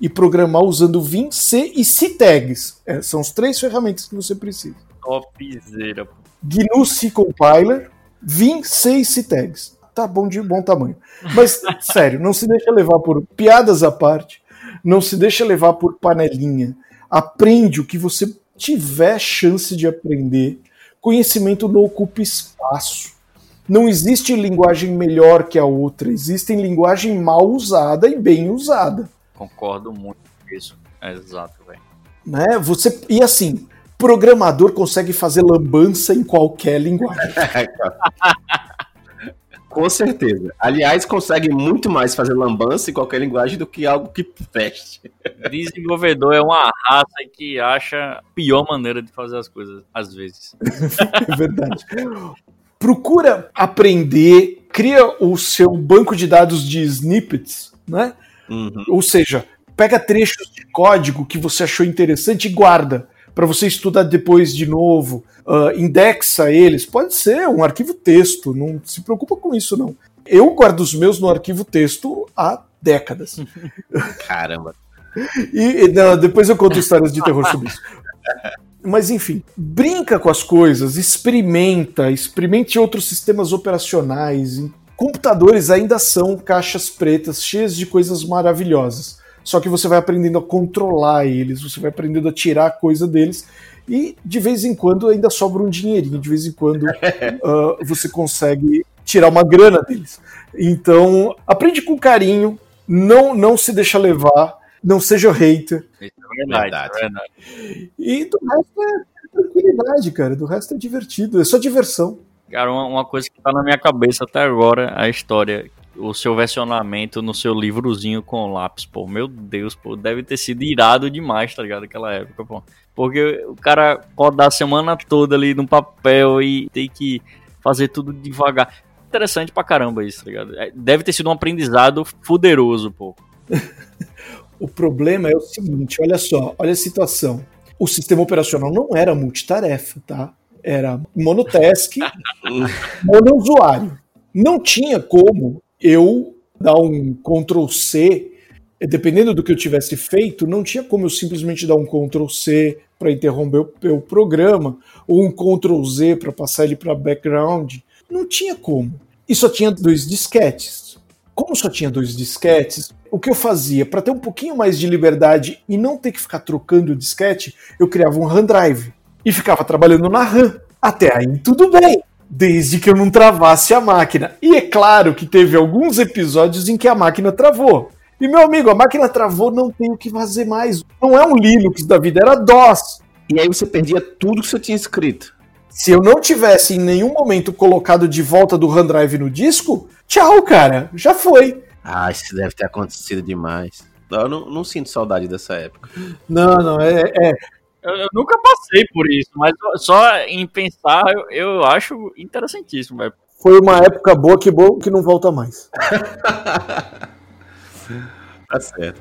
e programar usando Vim, C e C-Tags. É, são as três ferramentas que você precisa. Topzera. GNU C Compiler, Vim, C e C-Tags. Tá bom de bom tamanho. Mas, sério, não se deixa levar por piadas à parte, não se deixa levar por panelinha. Aprende o que você tiver chance de aprender. Conhecimento não ocupa espaço. Não existe linguagem melhor que a outra, existe linguagem mal usada e bem usada. Concordo muito com isso. É exato, velho. Né? Você e assim, programador consegue fazer lambança em qualquer linguagem. Com certeza. Aliás, consegue muito mais fazer lambança em qualquer linguagem do que algo que preste. Desenvolvedor é uma raça que acha a pior maneira de fazer as coisas, às vezes. É verdade. Procura aprender, cria o seu banco de dados de snippets, né? Uhum. Ou seja, pega trechos de código que você achou interessante e guarda para você estudar depois de novo. Uh, indexa eles. Pode ser um arquivo texto, não se preocupa com isso, não. Eu guardo os meus no arquivo texto há décadas. Caramba. E, não, depois eu conto histórias de terror sobre isso. Mas enfim, brinca com as coisas, experimenta, experimente outros sistemas operacionais. Computadores ainda são caixas pretas cheias de coisas maravilhosas. Só que você vai aprendendo a controlar eles, você vai aprendendo a tirar coisa deles. E de vez em quando ainda sobra um dinheirinho, de vez em quando uh, você consegue tirar uma grana deles. Então, aprende com carinho, não, não se deixa levar, não seja hater. Isso é verdade, é verdade. E do resto é tranquilidade, cara. Do resto é divertido, é só diversão. Cara, uma, uma coisa que tá na minha cabeça até agora, a história, o seu versionamento no seu livrozinho com lápis, pô. Meu Deus, pô, deve ter sido irado demais, tá ligado? Aquela época, pô. Porque o cara rodar a semana toda ali no papel e tem que fazer tudo devagar. Interessante pra caramba isso, tá ligado? É, Deve ter sido um aprendizado fuderoso, pô. O problema é o seguinte, olha só, olha a situação. O sistema operacional não era multitarefa, tá? Era monotask, monousuário. Não tinha como eu dar um Ctrl C, dependendo do que eu tivesse feito, não tinha como eu simplesmente dar um Ctrl C, para interromper o, o programa, ou um Ctrl Z para passar ele para background. Não tinha como. E só tinha dois disquetes. Como só tinha dois disquetes, o que eu fazia para ter um pouquinho mais de liberdade e não ter que ficar trocando o disquete, eu criava um RAM drive e ficava trabalhando na RAM. Até aí tudo bem, desde que eu não travasse a máquina. E é claro que teve alguns episódios em que a máquina travou. E meu amigo, a máquina travou, não tem o que fazer mais. Não é um Linux da vida, era DOS. E aí você perdia tudo que você tinha escrito. Se eu não tivesse em nenhum momento colocado de volta do RAM drive no disco, tchau, cara, já foi. Ah, isso deve ter acontecido demais. Eu não, não sinto saudade dessa época. Não, não, é. é... Eu, eu, nunca passei por isso, mas só em pensar eu, eu acho interessantíssimo. Véio. Foi uma época boa, que bom que não volta mais. tá certo.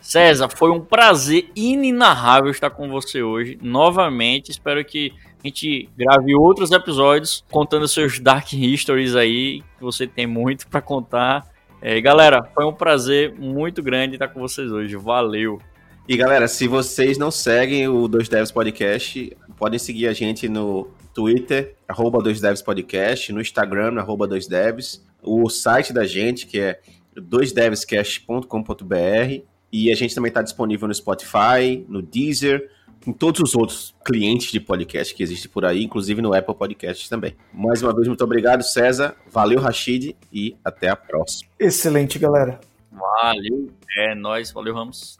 César, foi um prazer inenarrável estar com você hoje. Novamente, espero que a gente grave outros episódios contando seus Dark Histories aí, que você tem muito para contar. É, galera, foi um prazer muito grande estar com vocês hoje. Valeu! E galera, se vocês não seguem o Dois Devs Podcast, podem seguir a gente no Twitter, arroba Dois Devs Podcast, no Instagram, arroba Dois Devs, o site da gente, que é doisdevscast.com.br, e a gente também está disponível no Spotify, no Deezer, em todos os outros clientes de podcast que existem por aí, inclusive no Apple Podcast também. Mais uma vez, muito obrigado, César. Valeu, Rashid, e até a próxima. Excelente, galera. Valeu. É nóis. Valeu, Ramos.